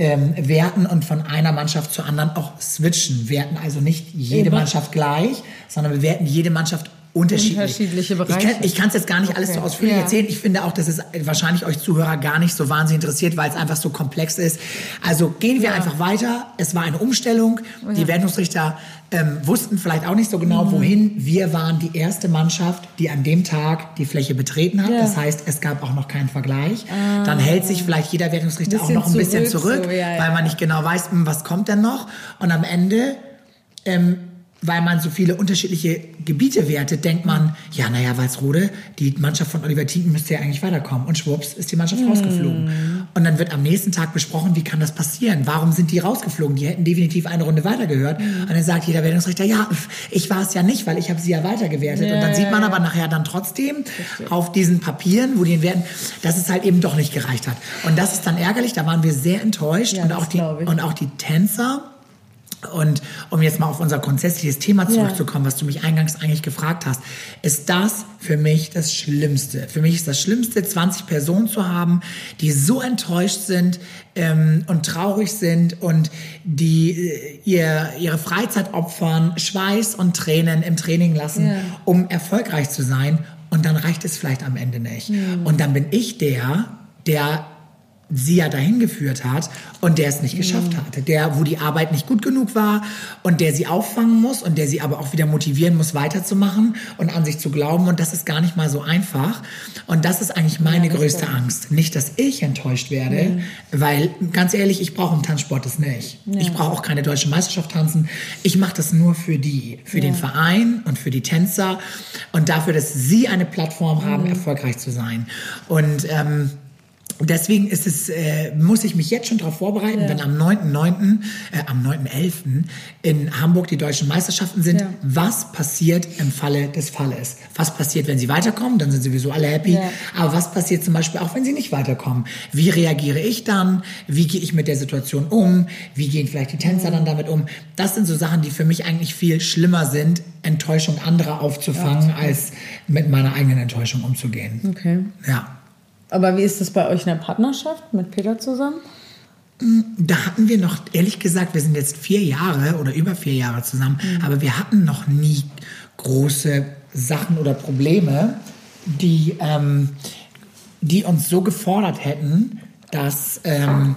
ähm, werten und von einer Mannschaft zur anderen auch switchen. Werten also nicht jede. Mannschaft gleich, sondern wir werten jede Mannschaft unterschiedlich. Unterschiedliche Bereiche. Ich kann es jetzt gar nicht alles so ausführlich ja. erzählen. Ich finde auch, dass es wahrscheinlich euch Zuhörer gar nicht so wahnsinnig interessiert, weil es einfach so komplex ist. Also gehen wir ja. einfach weiter. Es war eine Umstellung. Ja. Die Wertungsrichter ähm, wussten vielleicht auch nicht so genau, mhm. wohin. Wir waren die erste Mannschaft, die an dem Tag die Fläche betreten hat. Das heißt, es gab auch noch keinen Vergleich. Ah. Dann hält sich vielleicht jeder Wertungsrichter auch noch ein bisschen zurück, so, weil man nicht genau weiß, hm, was kommt denn noch. Und am Ende ähm, weil man so viele unterschiedliche Gebiete wertet, denkt man, ja, naja, Walsrode, die Mannschaft von Oliver Tieten müsste ja eigentlich weiterkommen. Und schwupps ist die Mannschaft mm. rausgeflogen. Und dann wird am nächsten Tag besprochen, wie kann das passieren? Warum sind die rausgeflogen? Die hätten definitiv eine Runde weitergehört. Mm. Und dann sagt jeder Wertungsrichter, ja, ich war es ja nicht, weil ich habe sie ja weitergewertet. Yeah. Und dann sieht man aber nachher dann trotzdem auf diesen Papieren, wo die werden, dass es halt eben doch nicht gereicht hat. Und das ist dann ärgerlich, da waren wir sehr enttäuscht. Ja, und, auch die, und auch die Tänzer und um jetzt mal auf unser grundsätzliches Thema zurückzukommen, ja. was du mich eingangs eigentlich gefragt hast, ist das für mich das Schlimmste. Für mich ist das Schlimmste, 20 Personen zu haben, die so enttäuscht sind ähm, und traurig sind und die äh, ihr, ihre Freizeit opfern, Schweiß und Tränen im Training lassen, ja. um erfolgreich zu sein. Und dann reicht es vielleicht am Ende nicht. Mhm. Und dann bin ich der, der sie ja dahin geführt hat und der es nicht geschafft mhm. hatte, der, wo die Arbeit nicht gut genug war und der sie auffangen muss und der sie aber auch wieder motivieren muss, weiterzumachen und an sich zu glauben und das ist gar nicht mal so einfach und das ist eigentlich meine ja, größte stimmt. Angst. Nicht, dass ich enttäuscht werde, mhm. weil ganz ehrlich, ich brauche im Tanzsport das nicht. Ja. Ich brauche auch keine deutsche Meisterschaft tanzen. Ich mache das nur für die, für ja. den Verein und für die Tänzer und dafür, dass sie eine Plattform haben, mhm. erfolgreich zu sein und ähm, deswegen ist es, äh, muss ich mich jetzt schon darauf vorbereiten, ja. wenn am 9.9., äh, am 9.11. in Hamburg die deutschen Meisterschaften sind, ja. was passiert im Falle des Falles? Was passiert, wenn sie weiterkommen? Dann sind sowieso alle happy. Ja. Aber was passiert zum Beispiel auch, wenn sie nicht weiterkommen? Wie reagiere ich dann? Wie gehe ich mit der Situation um? Wie gehen vielleicht die Tänzer dann damit um? Das sind so Sachen, die für mich eigentlich viel schlimmer sind, Enttäuschung anderer aufzufangen, als mit meiner eigenen Enttäuschung umzugehen. Okay. Ja. Aber wie ist das bei euch in der Partnerschaft mit Peter zusammen? Da hatten wir noch, ehrlich gesagt, wir sind jetzt vier Jahre oder über vier Jahre zusammen, mhm. aber wir hatten noch nie große Sachen oder Probleme, die, ähm, die uns so gefordert hätten, dass ähm,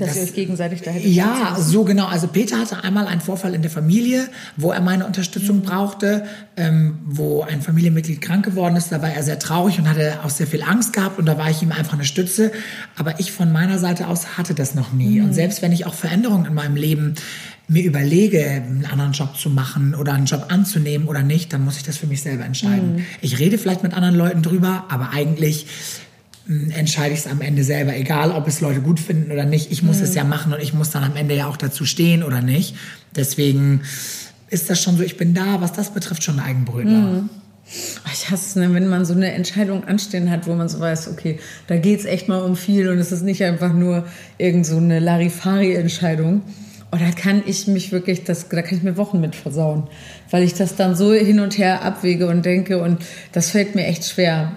dass das, ihr euch gegenseitig da Ja, so genau. Also Peter hatte einmal einen Vorfall in der Familie, wo er meine Unterstützung mhm. brauchte, ähm, wo ein Familienmitglied krank geworden ist. Da war er sehr traurig und hatte auch sehr viel Angst gehabt und da war ich ihm einfach eine Stütze. Aber ich von meiner Seite aus hatte das noch nie. Mhm. Und selbst wenn ich auch Veränderungen in meinem Leben mir überlege, einen anderen Job zu machen oder einen Job anzunehmen oder nicht, dann muss ich das für mich selber entscheiden. Mhm. Ich rede vielleicht mit anderen Leuten drüber, aber eigentlich entscheide ich es am Ende selber, egal ob es Leute gut finden oder nicht. Ich muss mhm. es ja machen und ich muss dann am Ende ja auch dazu stehen oder nicht. Deswegen ist das schon so, ich bin da, was das betrifft, schon ein Eigenbrötler. Mhm. Ich hasse es, ne, wenn man so eine Entscheidung anstehen hat, wo man so weiß, okay, da geht es echt mal um viel und es ist nicht einfach nur irgend so eine Larifari-Entscheidung. Und da kann ich mich wirklich, das, da kann ich mir Wochen mit versauen, weil ich das dann so hin und her abwäge und denke und das fällt mir echt schwer,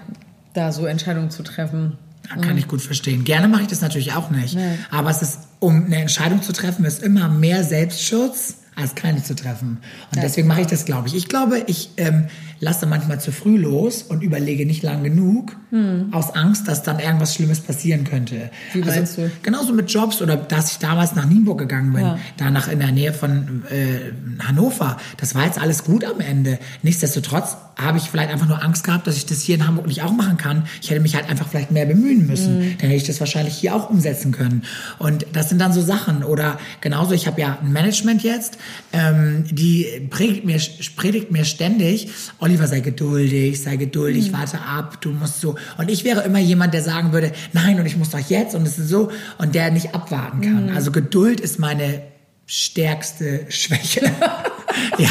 da so Entscheidungen zu treffen. Ja, kann ich gut verstehen. Gerne mache ich das natürlich auch nicht. Aber es ist, um eine Entscheidung zu treffen, ist immer mehr Selbstschutz als keine zu treffen. Und ja. deswegen mache ich das, glaube ich. Ich glaube, ich ähm, lasse manchmal zu früh los und überlege nicht lang genug, hm. aus Angst, dass dann irgendwas Schlimmes passieren könnte. Wie also, meinst du? Genauso mit Jobs oder dass ich damals nach Nienburg gegangen bin, ja. danach in der Nähe von äh, Hannover. Das war jetzt alles gut am Ende. Nichtsdestotrotz habe ich vielleicht einfach nur Angst gehabt, dass ich das hier in Hamburg nicht auch machen kann. Ich hätte mich halt einfach vielleicht mehr bemühen müssen. Mhm. Dann hätte ich das wahrscheinlich hier auch umsetzen können. Und das sind dann so Sachen. Oder genauso, ich habe ja ein Management jetzt, ähm, die predigt mir, predigt mir ständig, Oliver, sei geduldig, sei geduldig, mhm. warte ab, du musst so. Und ich wäre immer jemand, der sagen würde, nein, und ich muss doch jetzt und es ist so, und der nicht abwarten kann. Mhm. Also Geduld ist meine stärkste Schwäche. [laughs] ja.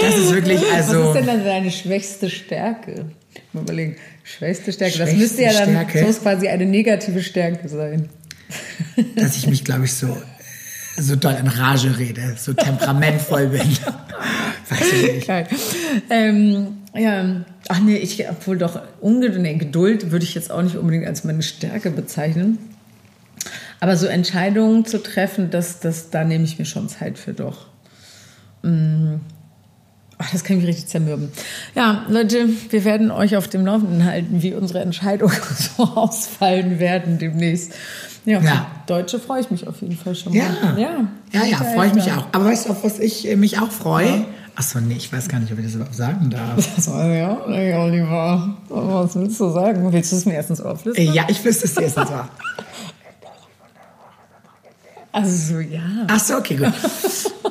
Das ist wirklich also. Was ist denn dann deine schwächste Stärke? Mal überlegen. Schwächste Stärke. Schwächste das müsste ja dann Stärke, so quasi eine negative Stärke sein. Dass ich mich, glaube ich, so, so doll in Rage rede, so temperamentvoll bin. [laughs] Weiß ich nicht. Geil. Ähm, ja, ach nee, ich, obwohl doch Ungeduld, Geduld würde ich jetzt auch nicht unbedingt als meine Stärke bezeichnen. Aber so Entscheidungen zu treffen, das, das, da nehme ich mir schon Zeit für doch. Mm. Ach, das kann mich richtig zermürben. Ja, Leute, wir werden euch auf dem Laufenden halten, wie unsere Entscheidungen [laughs] so ausfallen werden demnächst. Ja, ja. Deutsche freue ich mich auf jeden Fall schon mal. Ja, ja, ja, ja freue ich mich auch. Aber weißt du, auf was ich äh, mich auch freue? Ja. Achso, nee, ich weiß gar nicht, ob ich das überhaupt sagen darf. [laughs] Das war ja, nee, Oliver. Was willst du sagen? Willst du es mir erstens auflisten? Ja, ich wüsste es dir erstens auf. [laughs] Also ja. Ach so, okay, gut.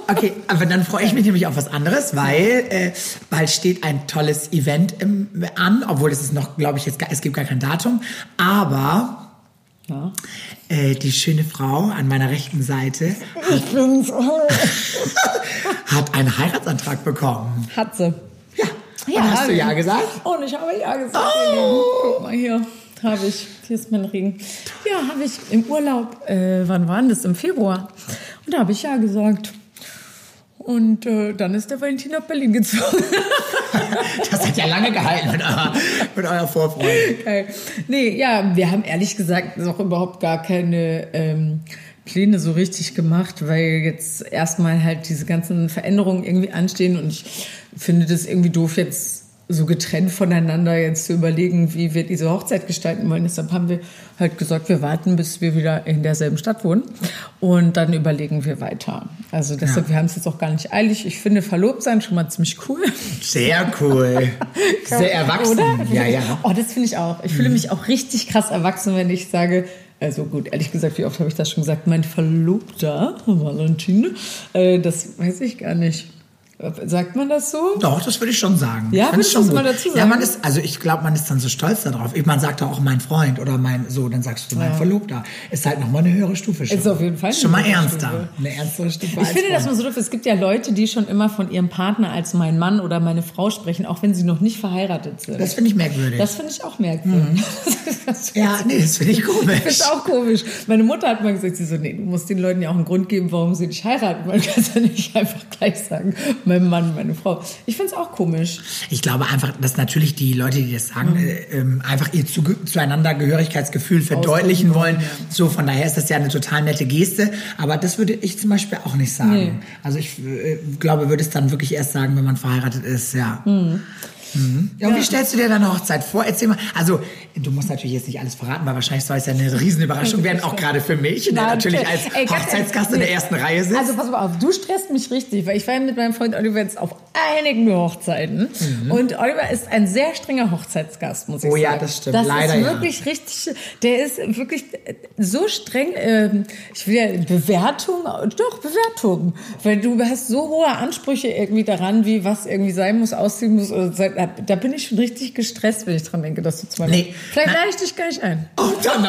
Okay, aber dann freue ich mich nämlich auf was anderes, weil äh, bald steht ein tolles Event im, an, obwohl es ist noch, glaube ich, jetzt, es gibt gar kein Datum, aber ja. äh, die schöne Frau an meiner rechten Seite hat, [laughs] hat einen Heiratsantrag bekommen. Hat sie. Ja. ja Und hast du ja gesagt? Und ich habe ja gesagt. Oh. Guck mal hier habe ich. Hier ist mein Ring. Ja, habe ich im Urlaub. Äh, wann war das? Im Februar. Und da habe ich ja gesagt. Und äh, dann ist der Valentin nach Berlin gezogen. [laughs] das hat ja lange gehalten mit eurer, mit eurer Vorfreude. Geil. Nee, ja, wir haben ehrlich gesagt noch überhaupt gar keine ähm, Pläne so richtig gemacht, weil jetzt erstmal halt diese ganzen Veränderungen irgendwie anstehen und ich finde das irgendwie doof jetzt so getrennt voneinander jetzt zu überlegen, wie wir diese Hochzeit gestalten wollen. Deshalb haben wir halt gesagt, wir warten, bis wir wieder in derselben Stadt wohnen und dann überlegen wir weiter. Also deshalb, ja. wir haben es jetzt auch gar nicht eilig. Ich finde verlobt sein schon mal ziemlich cool. Sehr cool. [laughs] Sehr erwachsen. Oder? Ja, ja. Oh, das finde ich auch. Ich fühle mhm. mich auch richtig krass erwachsen, wenn ich sage, also gut, ehrlich gesagt, wie oft habe ich das schon gesagt? Mein Verlobter, Valentin, äh, das weiß ich gar nicht. Sagt man das so? Doch, das würde ich schon sagen. Ja, würdest du mal dazu sagen? Ja, man ist, also ich glaube, man ist dann so stolz darauf. Man sagt auch mein Freund oder mein, so, dann sagst du mein ja. Verlobter. Ist halt nochmal eine höhere Stufe schon. Ist auf jeden Fall. Schon mal ernster. Eine ernstere Stufe. Ich finde das mal so doof. Es gibt ja Leute, die schon immer von ihrem Partner als mein Mann oder meine Frau sprechen, auch wenn sie noch nicht verheiratet sind. Das finde ich merkwürdig. Das finde ich auch merkwürdig. Mhm. [laughs] ja, nee, das finde ich komisch. Das ist auch komisch. Meine Mutter hat mal gesagt, sie so, nee, du musst den Leuten ja auch einen Grund geben, warum sie dich heiraten. Man [laughs] kann ja nicht einfach gleich sagen, mein Mann, meine Frau. Ich finde es auch komisch. Ich glaube einfach, dass natürlich die Leute, die das sagen, mhm. äh, einfach ihr zu, zueinander Gehörigkeitsgefühl verdeutlichen wollen. Ja. So, von daher ist das ja eine total nette Geste. Aber das würde ich zum Beispiel auch nicht sagen. Nee. Also ich äh, glaube, würde es dann wirklich erst sagen, wenn man verheiratet ist, ja. Mhm. Mhm. Ja, und ja. wie stellst du dir deine Hochzeit vor? Erzähl mal. Also, du musst natürlich jetzt nicht alles verraten, weil wahrscheinlich soll es ja eine Riesenüberraschung werden, auch gerade für mich, der natürlich als Ey, Hochzeitsgast in der ersten Reihe sitzt. Also, pass mal auf, du stresst mich richtig, weil ich war ja mit meinem Freund Oliver jetzt auf einigen Hochzeiten mhm. und Oliver ist ein sehr strenger Hochzeitsgast, muss ich oh, sagen. Oh ja, das stimmt. Das Leider ist wirklich ja. richtig, der ist wirklich so streng, äh, ich will ja Bewertung, doch, Bewertung, weil du hast so hohe Ansprüche irgendwie daran, wie was irgendwie sein muss, aussehen muss oder da bin ich schon richtig gestresst, wenn ich dran denke, dass du meiner... Nee. Vielleicht lade ich dich gar nicht ein. Oh, dann,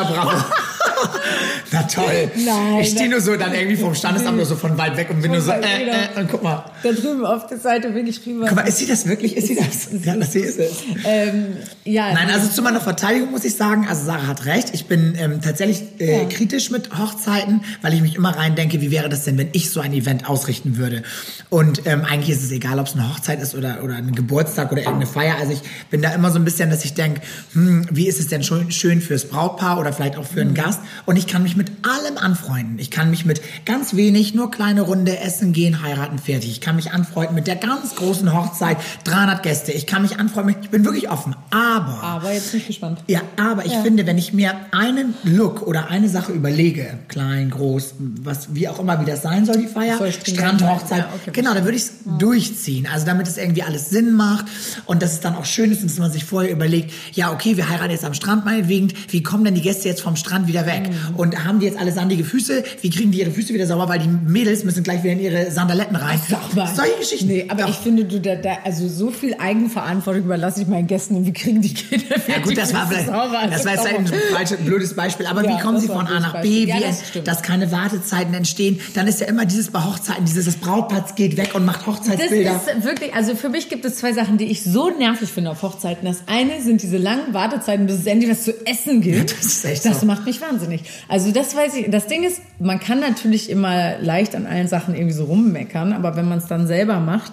[laughs] na toll. Nein. Ich stehe nur so dann irgendwie vom Standesamt nur so von weit weg und bin nur so, äh, äh, und guck mal. Da drüben auf der Seite bin ich Guck mal, ist sie das wirklich? Ist sie das? Ja, das ist es. Ähm, ja. Nein, also zu meiner Verteidigung muss ich sagen, also Sarah hat recht. Ich bin ähm, tatsächlich äh, ja. kritisch mit Hochzeiten, weil ich mich immer rein denke, wie wäre das denn, wenn ich so ein Event ausrichten würde? Und ähm, eigentlich ist es egal, ob es eine Hochzeit ist oder, oder ein Geburtstag oder irgendeine Feier. Also ich bin da immer so ein bisschen, dass ich denke, hm, wie ist es denn schön fürs Brautpaar oder vielleicht auch für einen mhm. Gast? Und ich kann mich mit allem anfreunden. Ich kann mich mit ganz wenig, nur kleine Runde essen gehen, heiraten, fertig. Ich kann mich anfreunden mit der ganz großen Hochzeit, 300 Gäste. Ich kann mich anfreunden, ich bin wirklich offen. Aber... Aber jetzt bin ich gespannt. Ja, aber ich ja. finde, wenn ich mir einen Look oder eine Sache überlege, klein, groß, was, wie auch immer, wie das sein soll, die Feier, Strandhochzeit, ja, okay, genau, dann würde ich es ja. durchziehen. Also damit es irgendwie alles Sinn macht und dass es dann auch schön ist und dass man sich vorher überlegt, ja, okay, wir heiraten jetzt am Strand meinetwegen, wie kommen denn die Gäste jetzt vom Strand wieder weg? Mhm. Und haben die jetzt alle sandige Füße? Wie kriegen die ihre Füße wieder sauber? Weil die Mädels müssen gleich wieder in ihre Sandaletten rein. Sag mal. Solche Geschichten. Nee, aber Doch. ich finde, du da, da, also so viel Eigenverantwortung überlasse ich meinen Gästen und wie kriegen die Kinder Ja gut, das war, vielleicht, das war jetzt ein, blödes Beispiel, aber ja, wie kommen sie von A nach B? Ja, wie, das dass keine Wartezeiten entstehen? Dann ist ja immer dieses bei Hochzeiten, dieses das Brautpaar geht weg und macht Hochzeitsbilder. Das ist wirklich, also für mich gibt es zwei Sachen, die ich so nervig finde auf Hochzeiten. Das eine sind diese langen Wartezeiten, bis es endlich was zu essen gibt. Ja, [laughs] das Das so. macht mich wahnsinnig. Also das weiß ich. Das Ding ist, man kann natürlich immer leicht an allen Sachen irgendwie so rummeckern, aber wenn man es dann selber macht,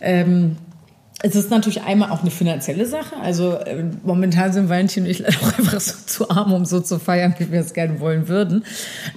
ähm, es ist natürlich einmal auch eine finanzielle Sache. Also äh, momentan sind Valentin und ich auch [laughs] einfach so zu arm, um so zu feiern, wie wir es gerne wollen würden.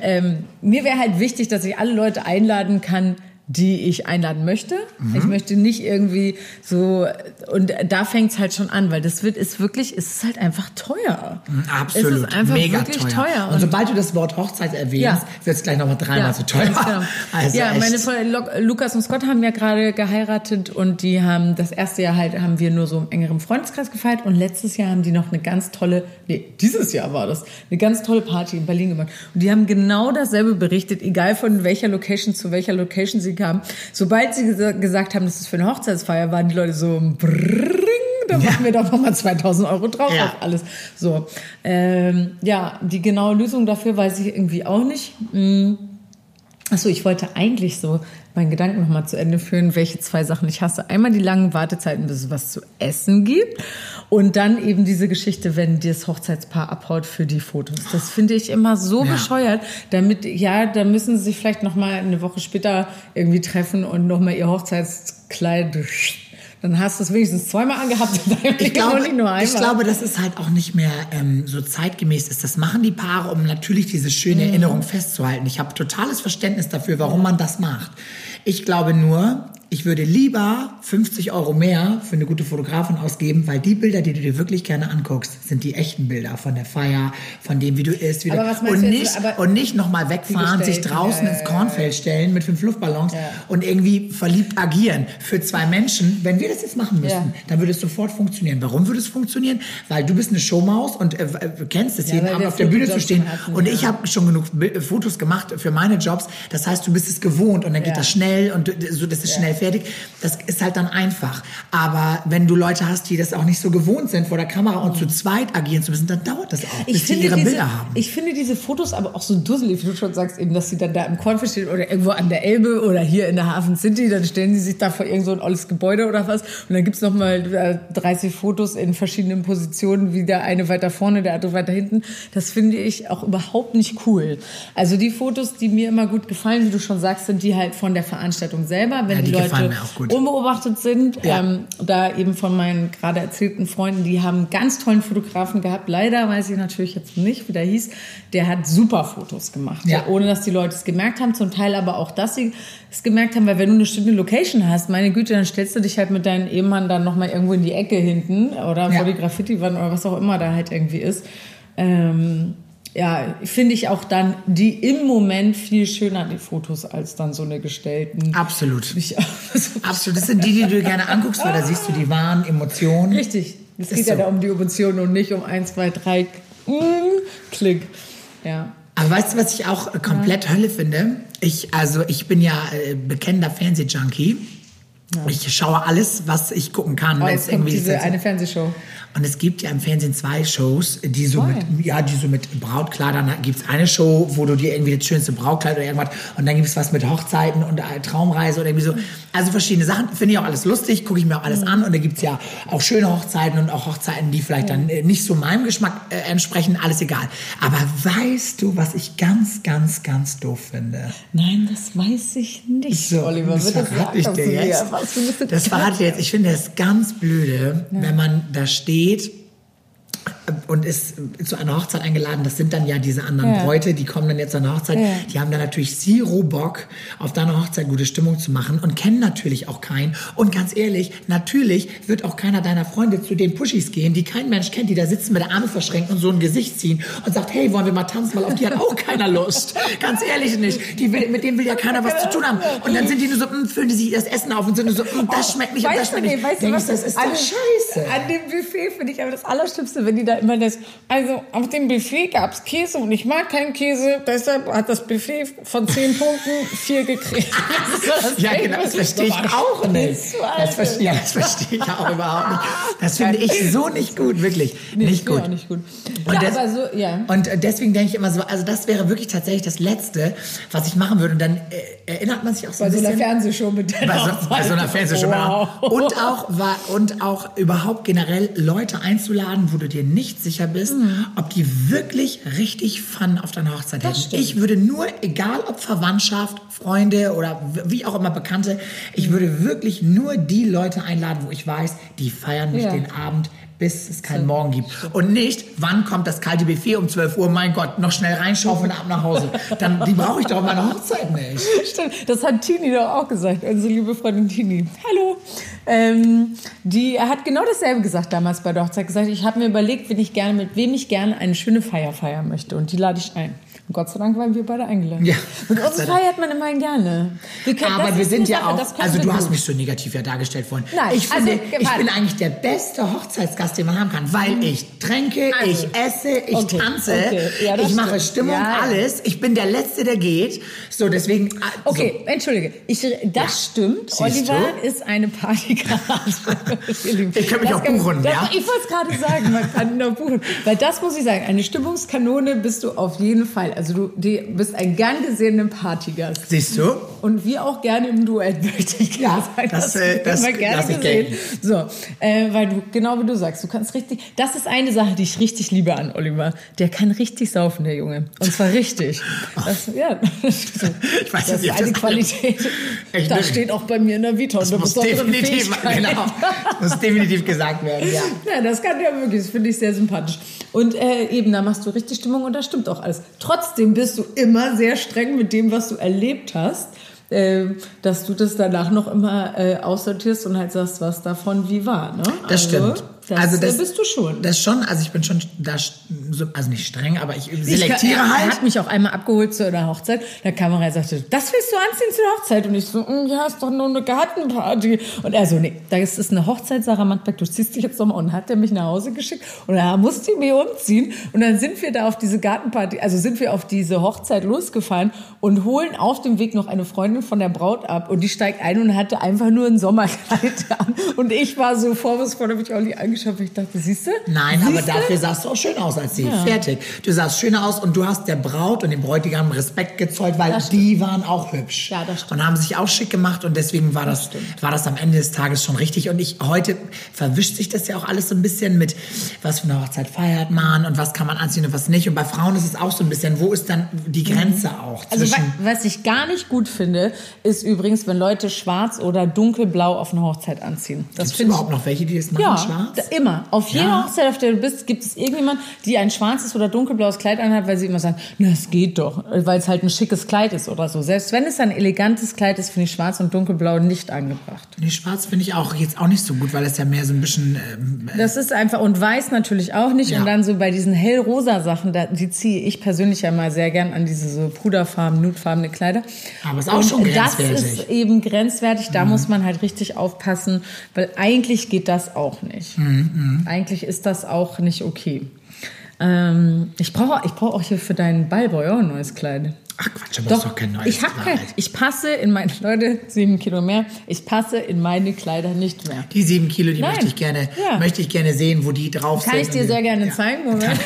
Ähm, mir wäre halt wichtig, dass ich alle Leute einladen kann, die ich einladen möchte. Mhm. Ich möchte nicht irgendwie so, und da fängt es halt schon an, weil das wird, ist wirklich, es ist halt einfach teuer. Mhm, absolut. Es ist einfach Mega wirklich teuer. teuer. Und, und, sobald du das Wort Hochzeit erwähnst, ja. wird es gleich nochmal dreimal ja, so teuer. Genau. [laughs] Also ja, echt. meine Freunde, Lukas und Scott haben ja gerade geheiratet und die haben, das erste Jahr halt, haben wir nur so im engeren Freundeskreis gefeiert und letztes Jahr haben die noch eine ganz tolle, nee, dieses Jahr war das, eine ganz tolle Party in Berlin gemacht. Und die haben genau dasselbe berichtet, egal von welcher Location zu welcher Location sie kamen. Sobald sie gesagt haben, dass es für eine Hochzeitsfeier war, die Leute so, brrrring, da machen ja. wir doch nochmal 2000 Euro drauf ja. auf alles. So, ähm, ja, die genaue Lösung dafür weiß ich irgendwie auch nicht. Hm. Achso, ich wollte eigentlich so meinen Gedanken nochmal zu Ende führen, welche zwei Sachen ich hasse. Einmal die langen Wartezeiten, bis es was zu essen gibt. Und dann eben diese Geschichte, wenn das Hochzeitspaar abhaut für die Fotos. Das finde ich immer so ja. bescheuert. Damit, ja, da müssen sie sich vielleicht nochmal eine Woche später irgendwie treffen und nochmal ihr Hochzeitskleid dann hast du es wenigstens zweimal angehabt. Ich glaube, ich glaube, dass es halt auch nicht mehr ähm, so zeitgemäß ist. Das machen die Paare, um natürlich diese schöne mhm. Erinnerung festzuhalten. Ich habe totales Verständnis dafür, warum man das macht. Ich glaube nur, ich würde lieber 50 Euro mehr für eine gute Fotografin ausgeben, weil die Bilder, die du dir wirklich gerne anguckst, sind die echten Bilder von der Feier, von dem, wie du isst. Wie du, und, nicht, jetzt, und nicht nochmal wegfahren, sich draußen ja, ins Kornfeld stellen mit fünf Luftballons ja. und irgendwie verliebt agieren. Für zwei Menschen, wenn wir das jetzt machen müssen, ja. dann würde es sofort funktionieren. Warum würde es funktionieren? Weil du bist eine Showmaus und äh, äh kennst es, jeden Abend auf der Bühne zu stehen. Hatten, und ich habe schon genug Fotos gemacht für meine Jobs. Das heißt, du bist es gewohnt und dann geht das schnell und so, das ist schnell fertig. Das ist halt dann einfach. Aber wenn du Leute hast, die das auch nicht so gewohnt sind, vor der Kamera und zu zweit agieren zu müssen, dann dauert das auch, bis sie ihre diese, Bilder haben. Ich finde diese Fotos aber auch so dusselig, wie du schon sagst, eben, dass sie dann da im Kornfeld stehen oder irgendwo an der Elbe oder hier in der Hafen City, dann stellen sie sich da vor irgend so ein olles Gebäude oder was und dann gibt's noch mal 30 äh, Fotos in verschiedenen Positionen, wie der eine weiter vorne, der andere weiter hinten. Das finde ich auch überhaupt nicht cool. Also die Fotos, die mir immer gut gefallen, wie du schon sagst, sind die halt von der Veranstaltung selber, wenn ja, die, die Leute unbeobachtet sind. Ja. Ähm, da eben von meinen gerade erzählten Freunden, die haben ganz tollen Fotografen gehabt. Leider weiß ich natürlich jetzt nicht, wie der hieß. Der hat super Fotos gemacht, ja. ohne dass die Leute es gemerkt haben. Zum Teil aber auch, dass sie es gemerkt haben, weil wenn du eine bestimmte Location hast, meine Güte, dann stellst du dich halt mit deinem Ehemann dann nochmal irgendwo in die Ecke hinten oder ja. vor die Graffiti-Wand oder was auch immer da halt irgendwie ist. Ähm, ja, finde ich auch dann die im Moment viel schöner, die Fotos, als dann so eine gestellten. Absolut. Ich, [laughs] Absolut. Das sind die, die du gerne anguckst, weil da siehst du die wahren Emotionen. Richtig. Es geht so. ja da um die Emotionen und nicht um eins, zwei, drei, mm, Klick. Ja. Aber weißt du, was ich auch komplett ja. Hölle finde? Ich, also ich bin ja äh, bekennender Fernsehjunkie. Ja. Ich schaue alles, was ich gucken kann. Oh, jetzt kommt diese eine Fernsehshow. Und es gibt ja im Fernsehen zwei Shows, die so mit, ja, die so mit Brautkleidern, da gibt es eine Show, wo du dir irgendwie das schönste Brautkleid oder irgendwas, und dann gibt es was mit Hochzeiten und äh, Traumreise oder irgendwie so. Also verschiedene Sachen, finde ich auch alles lustig, gucke ich mir auch alles an. Und da gibt es ja auch schöne Hochzeiten und auch Hochzeiten, die vielleicht dann äh, nicht so meinem Geschmack äh, entsprechen, alles egal. Aber weißt du, was ich ganz, ganz, ganz doof finde? Nein, das weiß ich nicht, so, Oliver. Das verrate ich dir jetzt. Das verrate ich jetzt. Ich finde das ganz blöde, ja. wenn man da steht geht und ist zu einer Hochzeit eingeladen. Das sind dann ja diese anderen ja. Bräute, die kommen dann jetzt zu einer Hochzeit. Ja. Die haben dann natürlich zero Bock, auf deiner Hochzeit gute Stimmung zu machen und kennen natürlich auch keinen. Und ganz ehrlich, natürlich wird auch keiner deiner Freunde zu den Pushis gehen, die kein Mensch kennt, die da sitzen mit der Arme verschränkt und so ein Gesicht ziehen und sagt, hey, wollen wir mal tanzen? Weil auf die hat auch keiner Lust. ganz ehrlich nicht. Die will, mit dem will ja keiner was zu tun haben. Und dann sind die nur so, mh, füllen die sich das Essen auf und sind nur so, mh, das schmeckt nicht und das schmeckt nicht. Weißt du, was, das ist doch scheiße. An dem Buffet finde ich aber das Allerschlimmste, wenn die da immer das, also auf dem Buffet gab es Käse und ich mag keinen Käse, deshalb hat das Buffet von zehn Punkten vier gekriegt. [laughs] ja, genau, das verstehe ich auch nicht. Das verstehe, ja, das verstehe ich auch überhaupt nicht. Das finde ich so nicht gut, wirklich. Nee, nicht, gut. nicht gut. Und, ja, des, so, ja. und deswegen denke ich immer so, also das wäre wirklich tatsächlich das Letzte, was ich machen würde. Und dann äh, erinnert man sich auch so bei ein bisschen. Bei so einer Fernsehshow mit der bei so, bei so einer Fernsehshow. Wow. Und auch, war, und auch überhaupt generell Leute einzuladen, wo du dir nicht sicher bist, mhm. ob die wirklich richtig Fun auf deiner Hochzeit hätten. Ich würde nur, egal ob Verwandtschaft, Freunde oder wie auch immer Bekannte, ich mhm. würde wirklich nur die Leute einladen, wo ich weiß, die feiern mich ja. den Abend bis es keinen Morgen gibt. Und nicht, wann kommt das kalte Buffet um 12 Uhr, mein Gott, noch schnell reinschaufeln ab nach Hause. Dann, die brauche ich doch auf meiner Hochzeit nicht. [laughs] Stimmt, das hat Tini doch auch gesagt, unsere liebe Freundin Tini. Hallo. Ähm, die hat genau dasselbe gesagt damals bei der Hochzeit. Gesagt, ich habe mir überlegt, wenn ich gerne, mit wem ich gerne eine schöne Feier feiern möchte. Und die lade ich ein. Und Gott sei Dank waren wir beide eingeladen. Ja, und uns feiert man immerhin gerne. Wir können, Aber wir sind ja Sache, auch, also du gut. hast mich so negativ ja dargestellt vorhin. Nein, ich finde, also, ich bin eigentlich der beste Hochzeitsgast, den man haben kann, weil mhm. ich tränke, also, ich esse, ich okay, tanze, okay. Ja, ich mache Stimmung, ja. alles. Ich bin der Letzte, der geht. So, deswegen. Ah, so. Okay, entschuldige. Ich, das stimmt. Siehst Oliver du? ist eine Partygarage. [laughs] ich kann mich das auch buchen, ja? Ich wollte es gerade sagen, man kann ihn auch buchen. Weil das muss ich sagen, eine Stimmungskanone bist du auf jeden Fall. Also du bist ein gern gesehener Partygast. Siehst du? Und wir auch gerne im Duett, [laughs] möchte ich ja, sagen. Das, das, äh, das gerne gesehen. Gelten. So, äh, weil du, genau wie du sagst, du kannst richtig, das ist eine Sache, die ich richtig liebe an Oliver. Der kann richtig saufen, der Junge. Und zwar richtig. [laughs] Das, ja, ich weiß das nicht, ist eine das Qualität. Echt das steht auch bei mir in der Vita. Das muss definitiv, [laughs] genau, muss definitiv gesagt werden, ja. Ja, das kann ja wirklich, das finde ich sehr sympathisch. Und äh, eben, da machst du richtig Stimmung und das stimmt auch alles. Trotzdem bist du immer sehr streng mit dem, was du erlebt hast. Äh, dass du das danach noch immer äh, aussortierst und halt sagst, was davon wie war. Ne? Das also, stimmt. Das also das bist du schon. Das schon, also ich bin schon da, also nicht streng, aber ich selektiere ich, er, halt. Er hat mich auch einmal abgeholt zu einer Hochzeit. Der Kamera sagte, das willst du anziehen zur Hochzeit? Und ich so, mm, ja, ist doch nur eine Gartenparty. Und er so, nee, das ist eine Hochzeit, Sarah Mandbeck, du ziehst dich jetzt nochmal. Und hat er mich nach Hause geschickt und er musste ich mich umziehen. Und dann sind wir da auf diese Gartenparty, also sind wir auf diese Hochzeit losgefahren und holen auf dem Weg noch eine Freundin von der Braut ab. Und die steigt ein und hatte einfach nur ein Sommerkleid [laughs] an. Und ich war so vorwurfsvoll, habe ich auch nicht angeschaut. Ich dachte, siehst du? Nein, siehste? aber dafür sahst du auch schön aus als sie. Ja. Fertig. Du sahst schöner aus und du hast der Braut und dem Bräutigam Respekt gezollt, weil die waren auch hübsch. Ja, das stimmt. Und haben sich auch schick gemacht und deswegen war das, das war das am Ende des Tages schon richtig. Und ich, heute verwischt sich das ja auch alles so ein bisschen mit, was für eine Hochzeit feiert man und was kann man anziehen und was nicht. Und bei Frauen ist es auch so ein bisschen, wo ist dann die Grenze mhm. auch? Also, was ich gar nicht gut finde, ist übrigens, wenn Leute schwarz oder dunkelblau auf eine Hochzeit anziehen. Das Gibt's überhaupt noch welche, die das machen, ja, schwarz? Immer. Auf jeder ja. Hochzeit, auf der du bist, gibt es irgendjemand, die ein schwarzes oder dunkelblaues Kleid anhat, weil sie immer sagen, na, es geht doch, weil es halt ein schickes Kleid ist oder so. Selbst wenn es ein elegantes Kleid ist, finde ich schwarz und dunkelblau nicht angebracht. Nee, schwarz finde ich auch jetzt auch nicht so gut, weil es ja mehr so ein bisschen... Ähm, äh das ist einfach, und weiß natürlich auch nicht. Ja. Und dann so bei diesen hellrosa Sachen, da, die ziehe ich persönlich ja mal sehr gern an diese so puderfarben, nudefarbene Kleider. Aber es ist auch und schon grenzwertig. Das ist eben grenzwertig, da mhm. muss man halt richtig aufpassen, weil eigentlich geht das auch nicht. Mhm, mh. Eigentlich ist das auch nicht okay. Ähm, ich brauche ich brauch auch hier für deinen Ballboy auch ein neues Kleid. Ach Quatsch, aber Doch, ist doch kein neues ich habe kein, Kleid. ich passe in meine, [laughs] Leute, sieben Kilo mehr, ich passe in meine Kleider nicht mehr. Die sieben Kilo, die Nein. möchte ich gerne, Ja. möchte ich gerne sehen, wo die drauf Kann sind. ich dir sehr gerne ja. zeigen, [laughs] Moment.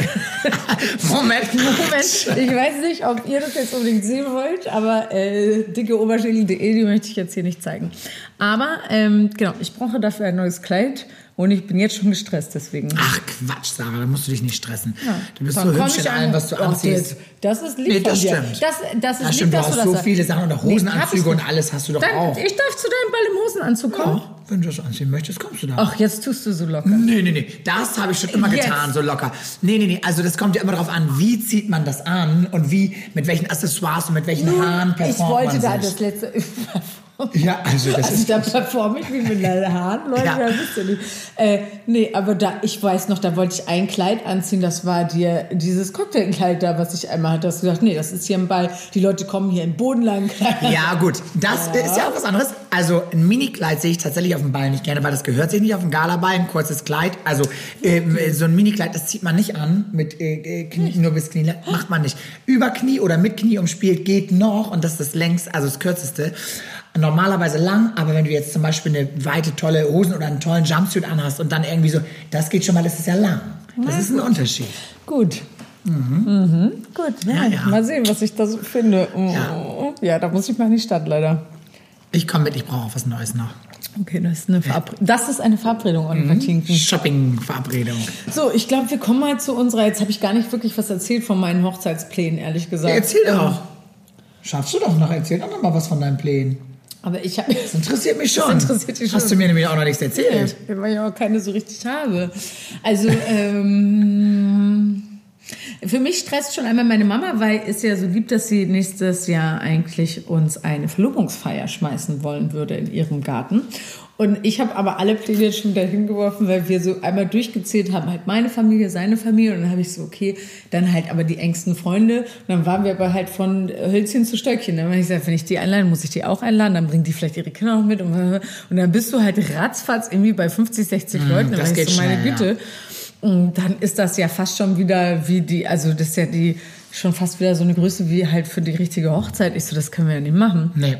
Moment. Moment, ich weiß nicht, ob ihr das jetzt unbedingt sehen wollt, aber äh, dickeoberschädel.de, die möchte ich jetzt hier nicht zeigen. Aber ähm, genau, ich brauche dafür ein neues Kleid und ich bin jetzt schon gestresst deswegen. Ach Quatsch, Sarah, da musst du dich nicht stressen. Du bist Dann so hübsch in allem, was du anziehst. Das, das ist lieb Nee, das von dir. stimmt. Das, das ist lieb, stimmt, du hast du das so viele Sachen und auch ich Hosenanzüge und nicht. alles hast du doch Dann, auch. Ich darf zu deinem Ball im Hosenanzug kommen. Ja, wenn du das anziehen möchtest, kommst du da. Ach, jetzt tust du so locker. Nee, nee, nee, das habe ich schon immer Jetzt. getan, so locker. Nee, nee, nee, also das kommt ja immer darauf an, wie zieht man das an und wie, mit welchen Accessoires und mit welchen Haaren ich performt wollte man da sich. das letzte. [laughs] Ja, also das Also ist... da performe ich wie mit meinen Haaren, Leute, Ja. das wisst ihr nicht. Äh, nee, aber da, ich weiß noch, da wollte ich ein Kleid anziehen, das war dir dieses Cocktailkleid da, was ich einmal hatte. Hast du gesagt, nee, das ist hier ein Ball, die Leute kommen hier in bodenlangen Kleidern. [laughs] Ja, gut, das ist ja auch was anderes. Also ein Minikleid sehe ich tatsächlich auf dem Ball nicht gerne, weil das gehört sich nicht auf dem Galaball, ein kurzes Kleid. Also ähm, so ein Minikleid, das zieht man nicht an, mit äh, äh, Knie, nur bis Knie, macht man nicht. Über Knie oder mit Knie umspielt geht noch und das ist das längst, also das kürzeste. Normalerweise lang, aber wenn du jetzt zum Beispiel eine weite, tolle Hosen oder einen tollen Jumpsuit anhast und dann irgendwie so, das geht schon mal, das ist ja lang. Das ist ein Unterschied. Gut. Mhm. Gut, ja, Ja, ja. mal sehen, was ich da so finde. Oh. Ja. Ja. da muss ich mal in die Stadt leider. Ich komme mit, ich brauche auch was Neues noch. Okay, das ist eine, Verabred das ist eine Verabredung, Oliver Tinken. Shopping-Verabredung. So, ich glaube, wir kommen mal zu unserer. Jetzt habe ich gar nicht wirklich was erzählt von meinen Hochzeitsplänen, ehrlich gesagt. Erzähl Ähm, doch. Schaffst du doch noch, erzähl doch noch mal was von deinen Plänen. Aber ich habe. Das interessiert mich schon. Das interessiert dich schon. Hast du mir nämlich auch noch nichts erzählt. weil ich auch keine so richtig habe. Also, [laughs] ähm, für mich stresst schon einmal meine Mama, weil es ja so lieb, dass sie nächstes Jahr eigentlich uns eine Verlobungsfeier schmeißen wollen würde in ihrem Garten. Und ich habe aber alle Pläne jetzt schon wieder hingeworfen, weil wir so einmal durchgezählt haben, halt meine Familie, seine Familie. Und dann habe ich so, okay, dann halt aber die engsten Freunde. Und dann waren wir aber halt von Hölzchen zu Stöckchen. Dann habe ich gesagt, wenn ich die einlade, muss ich die auch einladen. Dann bringen die vielleicht ihre Kinder noch mit. Und, [laughs] dann bist du halt ratzfatz irgendwie bei 50, 60 Leuten. Dann das geht so, meine schnell, ja. Güte. Und dann ist das ja fast schon wieder wie die, also das ist ja die schon fast wieder so eine Größe wie halt für die richtige Hochzeit. Ich so, das können wir ja nicht machen. Nee.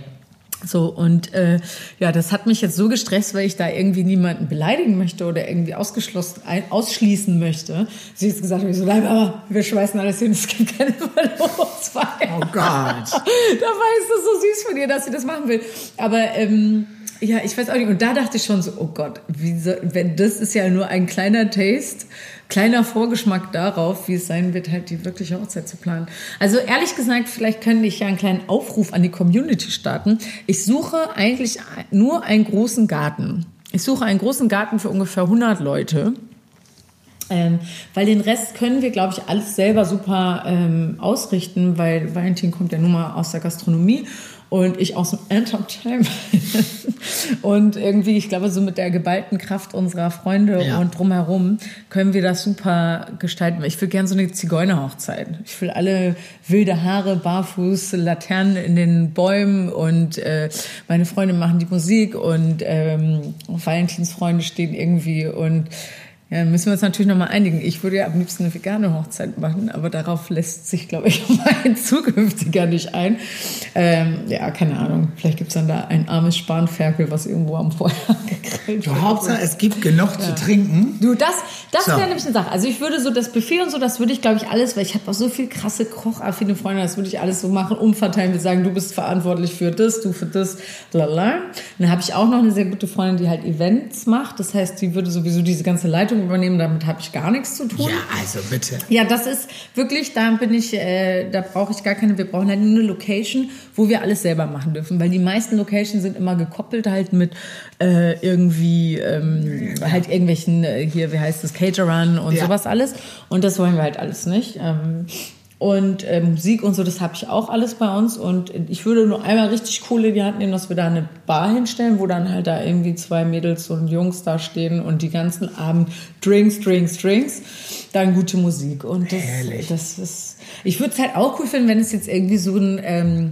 So, und äh, ja, das hat mich jetzt so gestresst, weil ich da irgendwie niemanden beleidigen möchte oder irgendwie ausgeschlossen, ein, ausschließen möchte. Sie hat jetzt gesagt, ich so, nein, aber wir schmeißen alles hin, es gibt keine Verlobungsfeier. Oh Gott. [laughs] Dabei ist es so süß von ihr, dass sie das machen will. Aber ähm, ja, ich weiß auch nicht. Und da dachte ich schon so, oh Gott, so, wenn das ist ja nur ein kleiner Taste, kleiner Vorgeschmack darauf, wie es sein wird, halt die wirkliche Hochzeit zu planen. Also ehrlich gesagt, vielleicht könnte ich ja einen kleinen Aufruf an die Community starten. Ich suche eigentlich nur einen großen Garten. Ich suche einen großen Garten für ungefähr 100 Leute. Ähm, weil den Rest können wir, glaube ich, alles selber super ähm, ausrichten, weil Valentin kommt ja nun mal aus der Gastronomie und ich aus dem Entertainment. [laughs] und irgendwie, ich glaube, so mit der geballten Kraft unserer Freunde Ja. und drumherum können wir das super gestalten. Ich will gerne so eine Zigeunerhochzeit. Ich will alle wilde Haare, barfuß, Laternen in den Bäumen und äh, meine Freunde machen die Musik und ähm, Valentins Freunde stehen irgendwie und ja, dann müssen wir uns natürlich nochmal einigen. Ich würde ja am liebsten eine vegane Hochzeit machen, aber darauf lässt sich, glaube ich, [laughs] mein zukünftiger nicht ein. Ähm, ja, keine Ahnung. Vielleicht gibt's dann da ein armes Spanferkel, was irgendwo am Feuer [laughs] gegrillt wird. Hauptsache, es gibt genug zu trinken. Du, das, das So. wäre nämlich eine Sache. Also ich würde so das Buffet und so, das würde ich, glaube ich, alles, weil ich habe auch so viel krasse kochaffine Freunde, das würde ich alles so machen, umverteilen. Wir sagen, du bist verantwortlich für das, du für das, lala. Dann habe ich auch noch eine sehr gute Freundin, die halt Events macht. Das heißt, die würde sowieso diese ganze Leitung übernehmen. Damit habe ich gar nichts zu tun. Ja, also bitte. Ja, das ist wirklich, da bin ich, äh, da brauche ich gar keine, wir brauchen halt nur eine Location, wo wir alles selber machen dürfen, weil die meisten Locations sind immer gekoppelt halt mit äh, irgendwie ähm, halt irgendwelchen äh, hier, wie heißt das, Caterern und Ja. sowas alles und das wollen wir halt alles nicht. Ähm, und äh, Musik und so, das habe ich auch alles bei uns. Und ich würde nur einmal richtig cool in die Hand nehmen, dass wir da eine Bar hinstellen, wo dann halt da irgendwie zwei Mädels und Jungs da stehen und die ganzen Abend Drinks, Drinks, Drinks. Dann gute Musik. Und das, Herrlich. das ist. Ich würde es halt auch cool finden, wenn es jetzt irgendwie so ein. Ähm,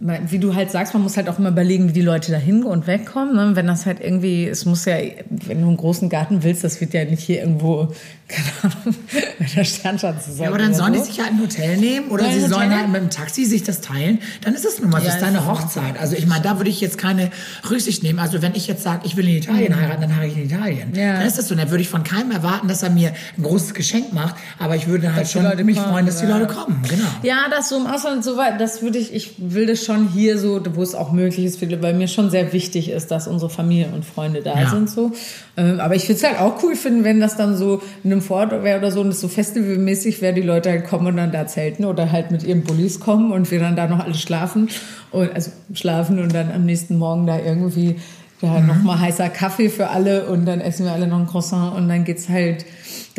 wie du halt sagst, man muss halt auch immer überlegen, wie die Leute da hin und wegkommen. Ne? Wenn das halt irgendwie, es muss ja, wenn du einen großen Garten willst, das wird ja nicht hier irgendwo, [laughs] keine Ahnung, bei der Sternschanze sein. Ja, aber dann sollen die sich halt ein Hotel nehmen oder ein sie sollen Hotel? halt mit dem Taxi sich das teilen. Dann ist es nun mal, das Ja, ist deine ist so. Hochzeit. Also ich meine, da würde ich jetzt keine Rücksicht nehmen. Also wenn ich jetzt sage, ich will in Italien heiraten, dann heirate ich in Italien. Ja. Dann ist das so. Dann würde ich von keinem erwarten, dass er mir ein großes Geschenk macht. Aber ich würde halt die schon Leute mich kommen, freuen, dass die ja. Leute kommen. Genau. Ja, das so im Ausland so weit, das würde ich, ich will das schon hier so, wo es auch möglich ist, weil mir schon sehr wichtig ist, dass unsere Familie und Freunde da Ja. sind so. Ähm, aber ich würde es halt auch cool finden, wenn das dann so in einem Vorort wäre oder so und es so festivalmäßig wäre, die Leute halt kommen und dann da zelten oder halt mit ihren Bullis kommen und wir dann da noch alle schlafen und also schlafen und dann am nächsten Morgen da irgendwie ja, noch mal heißer Kaffee für alle und dann essen wir alle noch ein Croissant und dann geht's halt,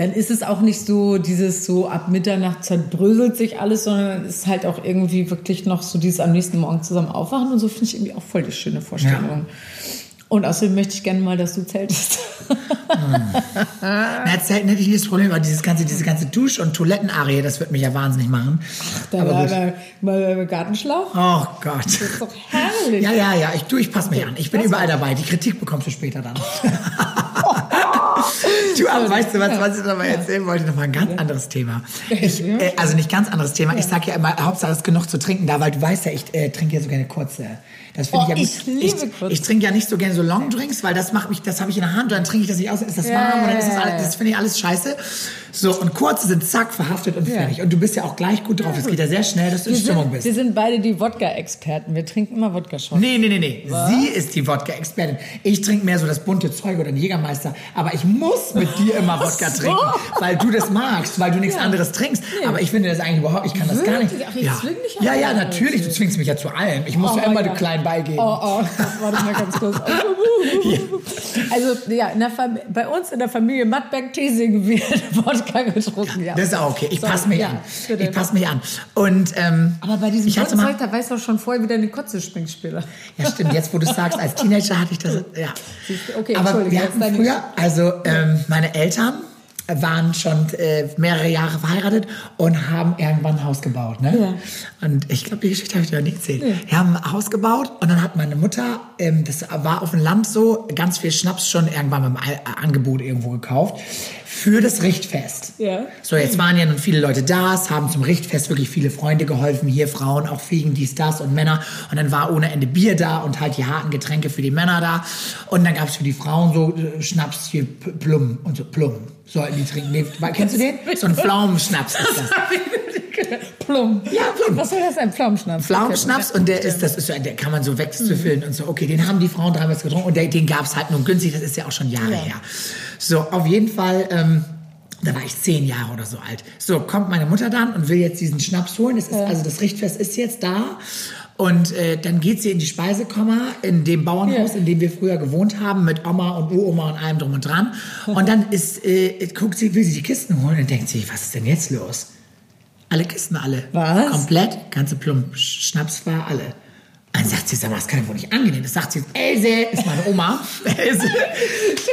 dann ist es auch nicht so dieses so ab Mitternacht zerbröselt sich alles, sondern es ist halt auch irgendwie wirklich noch so dieses am nächsten Morgen zusammen aufwachen und so finde ich irgendwie auch voll die schöne Vorstellung. Und außerdem möchte ich gerne mal, dass du zeltest. [laughs] Na, Zelten hätte ich nicht das Problem, aber dieses ganze, diese ganze Dusch- und Toilettenarie, das wird mich ja wahnsinnig machen. Da aber war mal, mal Gartenschlauch. Oh Gott. Das ist doch herrlich. Ja, ja, ja, ich, du, ich passe mich an. Ich bin überall dabei. Die Kritik bekommst du später dann. [laughs] du, aber weißt du was, was ich noch mal erzählen wollte? Noch mal ein ganz anderes Thema. Ich, äh, also nicht ganz anderes Thema. Ich sag ja immer, Hauptsache es ist genug zu trinken da, weil du weißt ja, ich äh, trinke ja so gerne kurze. Das finde Oh, ich ja ich gut. liebe ich, ich trinke ja nicht so gerne so Longdrinks, weil das macht mich, das habe ich in der Hand und dann trinke ich das nicht aus, dann ist das warm und dann ist das alles, das finde ich alles scheiße. So, und kurze sind zack, verhaftet und fertig. Und du bist ja auch gleich gut drauf. Es geht ja sehr schnell, dass du in Wir Stimmung sind, bist. wir sind beide die Wodka-Experten. Wir trinken immer Wodka-Shots. Nee, nee, nee, nee. Sie ist die Wodka-Expertin. Ich trinke mehr so das bunte Zeug oder einen Jägermeister. Aber ich muss mit dir immer Wodka so. trinken, weil du das magst, weil du nichts Ja. anderes trinkst. Aber ich finde das eigentlich überhaupt, ich kann das gar nicht. Ach, ich ja. ja, ja, natürlich. Du zwingst mich ja zu allem. Ich muss Oh, ja immer ja. du klein beigeben. Oh, oh, warte mal ganz kurz. [laughs] Also, ja, in der bei uns in der Familie Mattberg-Tesing wird [laughs] Wodka [laughs] getrunken. Ja. Das ist auch okay. Ich passe mich ja, an. bitte. Ich passe mich an. Und ähm, Aber bei diesem Zeug, da weißt du doch schon vorher wieder eine Kotze springt später. Ja, stimmt. Jetzt, wo du sagst, als Teenager hatte ich das. Ja. Okay, Aber wir hatten deine- früher, also ähm, meine Eltern waren schon äh, mehrere Jahre verheiratet und haben irgendwann ein Haus gebaut. Ne? Ja. Und ich glaube, die Geschichte habe ich dir noch nie erzählt. Wir haben ein Haus gebaut und dann hat meine Mutter, ähm, das war auf dem Land so, ganz viel Schnaps schon irgendwann beim Al- Angebot irgendwo gekauft für das Richtfest. Ja. So, jetzt waren ja nun viele Leute da, es haben zum Richtfest wirklich viele Freunde geholfen, hier Frauen, auch Fliegen, dies, das und Männer. Und dann war ohne Ende Bier da und halt die harten Getränke für die Männer da. Und dann gab es für die Frauen so äh, Schnaps, hier Plum und so Plum. Sollten die trinken. Nee, kennst du den? [laughs] So ein Pflaumenschnaps ist das. [laughs] [laughs] Plum. Ja, Plum. Was soll das sein? Pflaumenschnaps. Pflaumenschnaps und der ist, das ist so, der kann man so wegzufüllen und so. Okay, den haben die Frauen damals getrunken und der, den gab es halt nur günstig, das ist ja auch schon Jahre Ja. her. So, auf jeden Fall, ähm, da war ich zehn Jahre oder so alt. So, kommt meine Mutter dann und will jetzt diesen Schnaps holen. Das ist, Also das Richtfest ist jetzt da. Und äh, dann geht sie in die Speisekammer in dem Bauernhaus, Ja. in dem wir früher gewohnt haben, mit Oma und Uroma und allem drum und dran. Und dann ist, äh, guckt sie, will sie die Kisten holen und denkt sich, was ist denn jetzt los? Alle Kisten, alle. Was? Komplett, ganze Plump, Schnaps war alle. Dann sagt sie, sag mal, das kann ja wohl nicht angehen. Das sagt sie, Else, ist meine Oma. [laughs] Else,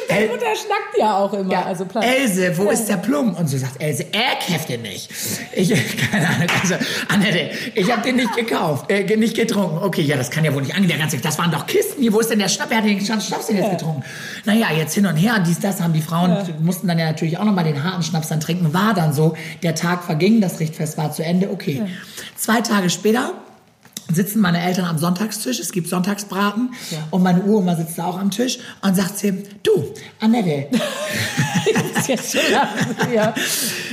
Deine El- Mutter schnackt ja auch immer. ja, also. Else, wo ist der Plum? Und so sagt Else, er kauft den nicht. Ich, [laughs] keine Ahnung, also, Annette, ich habe den nicht gekauft, äh, nicht getrunken. Okay, ja, das kann ja wohl nicht ganze, das waren doch Kisten hier, wo ist denn der Schnapp? Wer hat den Schnaps denn jetzt getrunken? Naja, jetzt hin und her, dies, das haben die Frauen, mussten dann ja natürlich auch nochmal den harten Schnaps dann trinken. War dann so, der Tag verging, das Richtfest war zu Ende, okay. Zwei Tage später sitzen meine Eltern am Sonntagstisch, es gibt Sonntagsbraten und meine Uroma sitzt da auch am Tisch und sagt sie, du, Annette, [laughs] [laughs] schon ja.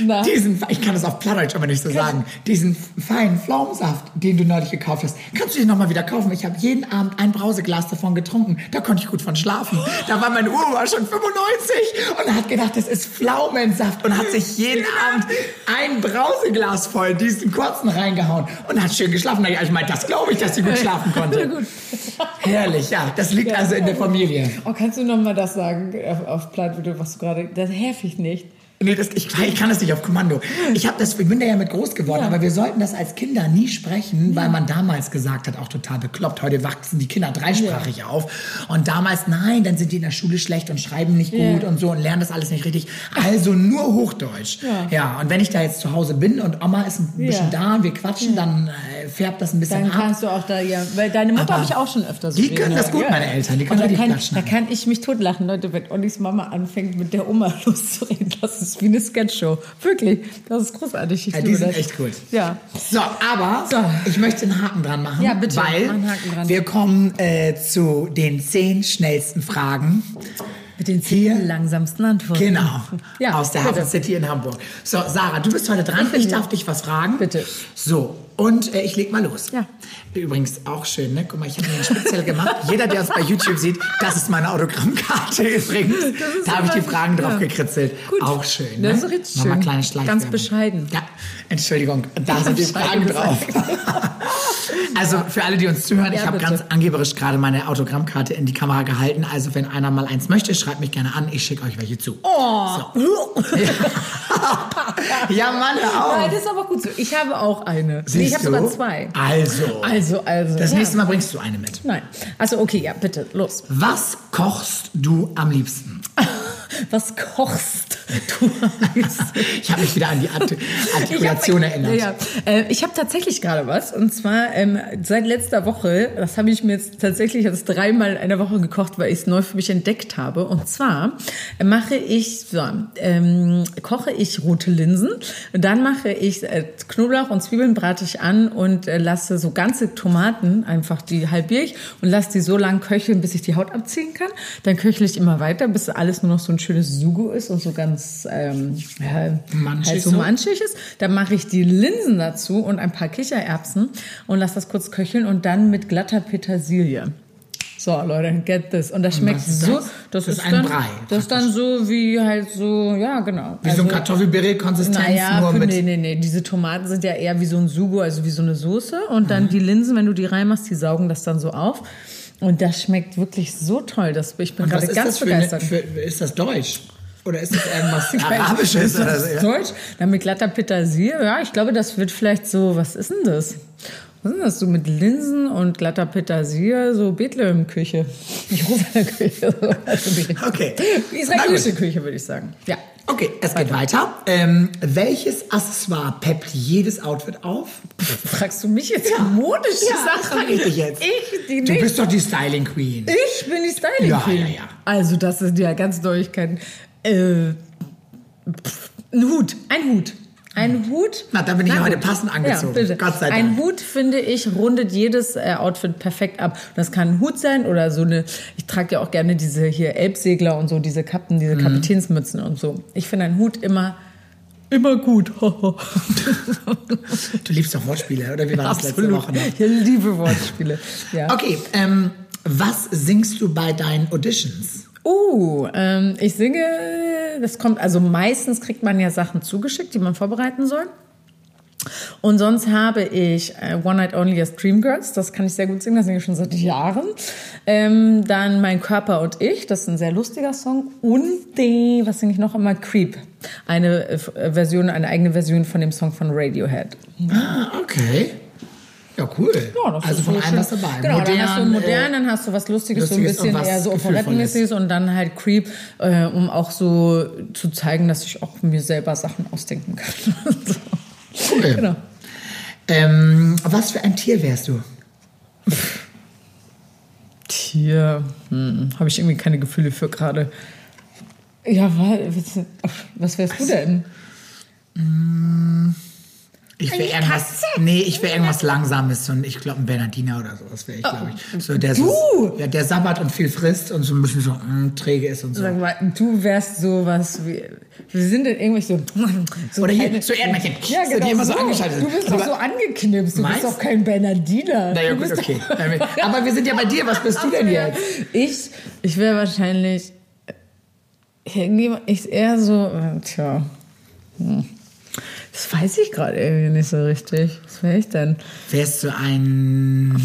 Na. diesen, ich kann das auf Plattdeutsch aber nicht so sagen, diesen feinen Pflaumensaft, den du neulich gekauft hast, kannst du den nochmal wieder kaufen? Ich habe jeden Abend ein Brauseglas davon getrunken, da konnte ich gut von schlafen. Da war meine Uroma schon 95 und hat gedacht, das ist Pflaumensaft und hat sich jeden Abend ein Brauseglas voll diesen kurzen reingehauen und hat schön geschlafen. Ja, ich meine, das glaube ich, dass sie gut schlafen konnte. [laughs] Gut. Herrlich, ja, das liegt also in der Familie. Oh, kannst du noch mal das sagen auf, auf Platt, was du gerade. Das helfe ich nicht. Nee, das, ich, ich kann das nicht auf Kommando. Ich, hab das, ich bin da ja mit groß geworden, Ja. aber wir sollten das als Kinder nie sprechen, weil man damals gesagt hat, auch total bekloppt, heute wachsen die Kinder dreisprachig auf. Und damals, nein, dann sind die in der Schule schlecht und schreiben nicht Ja. gut und so und lernen das alles nicht richtig. Also nur Hochdeutsch. Ja. Ja, und wenn ich da jetzt zu Hause bin und Oma ist ein bisschen Ja. da und wir quatschen, dann äh, färbt das ein bisschen Dann ab. kannst du auch da, ja, weil deine Mutter habe ich auch schon öfter so die reden können das gut, ja. meine Eltern, die können da kann, da kann ich mich totlachen, Leute, wenn Ollis Mama anfängt, mit der Oma [laughs] loszureden. Das ist wie eine Sketchshow. Wirklich, das ist großartig. Ich Ja, die sind das. echt gut. Ja. So, aber So. ich möchte einen Haken dran machen, Ja, bitte, weil wir kommen äh, zu den zehn schnellsten Fragen. Mit den zehn langsamsten Antworten. Genau, [laughs] Ja, aus der bitte. Hafen City in Hamburg. So, Sarah, du bist heute dran. Ich darf dich was fragen. Bitte. So, und äh, ich leg mal los. Ja. Übrigens auch schön, ne? Guck mal, ich habe mir speziell gemacht. [laughs] Jeder, der uns bei YouTube sieht, das ist meine Autogrammkarte [laughs] übrigens. Da habe ich die Fragen ja. drauf gekritzelt. Gut. Auch schön. Das ne? ist richtig Nochmal schön. kleine Ganz Schleichwerbung. bescheiden. Ja, Entschuldigung, da sind die Fragen drauf. [laughs] Also für alle, die uns zuhören, ich Ja, habe bitte. ganz angeberisch gerade meine Autogrammkarte in die Kamera gehalten. Also wenn einer mal eins möchte, schreibt mich gerne an. Ich schicke euch welche zu. Oh. Ja, Mann, auf. Nein, das ist aber gut so. Ich habe auch eine. Siehst ich habe sogar zwei. Also, Also, also. das ja. nächste Mal bringst du eine mit. Nein. Also, okay, ja, bitte, los. Was kochst du am liebsten? Was kochst du? [laughs] Ich habe mich wieder an die Art Artikulation Ich hab- erinnert. Ja. Äh, ich habe tatsächlich gerade was. Und zwar ähm, seit letzter Woche, das habe ich mir jetzt tatsächlich jetzt dreimal in der Woche gekocht, weil ich es neu für mich entdeckt habe. Und zwar äh, mache ich, so, ähm, koche ich rote Linsen. Dann mache ich äh, Knoblauch und Zwiebeln brate ich an und äh, lasse so ganze Tomaten, einfach die halbiere ich und lasse die so lang köcheln, bis ich die Haut abziehen kann. Dann köchle ich immer weiter, bis alles nur noch so ein schönes Sugo ist und so ganz ähm, ja, Manchig halt so manchig ist. Dann mache ich die Linsen dazu und ein paar Kichererbsen und lasse das kurz köcheln und dann mit glatter Petersilie. So, Leute, get this. Und das schmeckt was ist so. das? Das, Das ist, ein dann, Brei, Das ist dann so wie halt so, ja, genau. Wie so ein Kartoffelpüree-Konsistenz, naja, nur mit... nee, nee, nee. Diese Tomaten sind ja eher wie so ein Sugo, also wie so eine Soße. Und dann die Linsen, wenn du die reinmachst, die saugen das dann so auf. Und das schmeckt wirklich so toll. Das, ich bin gerade ganz für, eine, begeistert. für Ist das Deutsch? Oder ist das [laughs] Ich nicht, Arabisches? Ist Oder das so, ja? Deutsch? Dann mit glatter Petersilie. Ja, ich glaube, das wird vielleicht so, was ist denn das? Was ist denn das? So mit Linsen und glatter Petersilie, so Bethlehem-Küche. [laughs] [laughs] Jerusalem-Küche. so. Also die Okay. Israelische. Küche, würde ich sagen. Ja. Okay, es geht weiter. Ähm, welches Accessoire peppt jedes Outfit auf? Fragst du mich jetzt modische Ja, Sachen? frag ich dich jetzt. Ich, die Du nicht. bist doch die Styling Queen. Ich bin die Styling Ja, Queen. ja, ja. Also das sind ja ganz Neuigkeiten. Äh, pff, ein Hut, ein Hut. Ein Hut. Na, da bin ich Na heute passend angezogen. Ja. Gott sei Ein Dank. Hut, finde ich, rundet jedes äh, Outfit perfekt ab. Das kann ein Hut sein oder so eine, ich trage ja auch gerne diese hier Elbsegler und so, diese Kappen, Mhm. diese Kapitänsmützen und so. Ich finde ein Hut immer, immer gut. [laughs] Du liebst doch Wortspiele, oder wie war das letzte Absolut. Woche noch? Ich liebe Wortspiele. Ja. Okay, ähm, was singst du bei deinen Auditions? Uh, ähm, ich singe, das kommt, also meistens kriegt man ja Sachen zugeschickt, die man vorbereiten soll. Und sonst habe ich äh, One Night Only as Dreamgirls, das kann ich sehr gut singen, das singe ich schon seit Jahren. Ähm, dann Mein Körper und ich, das ist ein sehr lustiger Song. Und die, was singe ich noch immer? Creep, eine äh, Version, eine eigene Version von dem Song von Radiohead. Ah, okay. Ja, cool. Ja, das also ist von allem was dabei. Genau, dann hast du Modern, modern, äh, dann hast du was Lustiges, so ein Lustiges bisschen eher so operettenmäßiges und dann halt Creep, äh, um auch so zu zeigen, dass ich auch mir selber Sachen ausdenken kann. so. [laughs] Cool. Genau. Ähm, was für ein Tier wärst du? Tier, hm, habe ich irgendwie keine Gefühle für gerade. Ja, wa- was, was wärst du denn? Ich wäre irgendwas. Nee, ich wäre irgendwas Langsames und ich glaube ein Bernardiner oder sowas wäre ich, glaube ich. So, der, Oh, du? So, ja, der sabbert und viel frisst und so ein bisschen so mm, träge ist und so. Sag mal, du wärst sowas wie. Wir sind denn irgendwie so. so Oder hier, so Erdmännchen, Ja, genau. die immer so so. angeschaltet Du sind. bist doch so angeknipst. Du Meinst? bist doch kein Bernardiner. Naja, du gut, okay. Aber wir sind ja bei dir. Was bist du denn jetzt? Ich, ich wäre wahrscheinlich irgendjemand, ich eher so, äh, tja, hm. Das weiß ich gerade irgendwie nicht so richtig. Was wäre ich denn? Wärst du ein,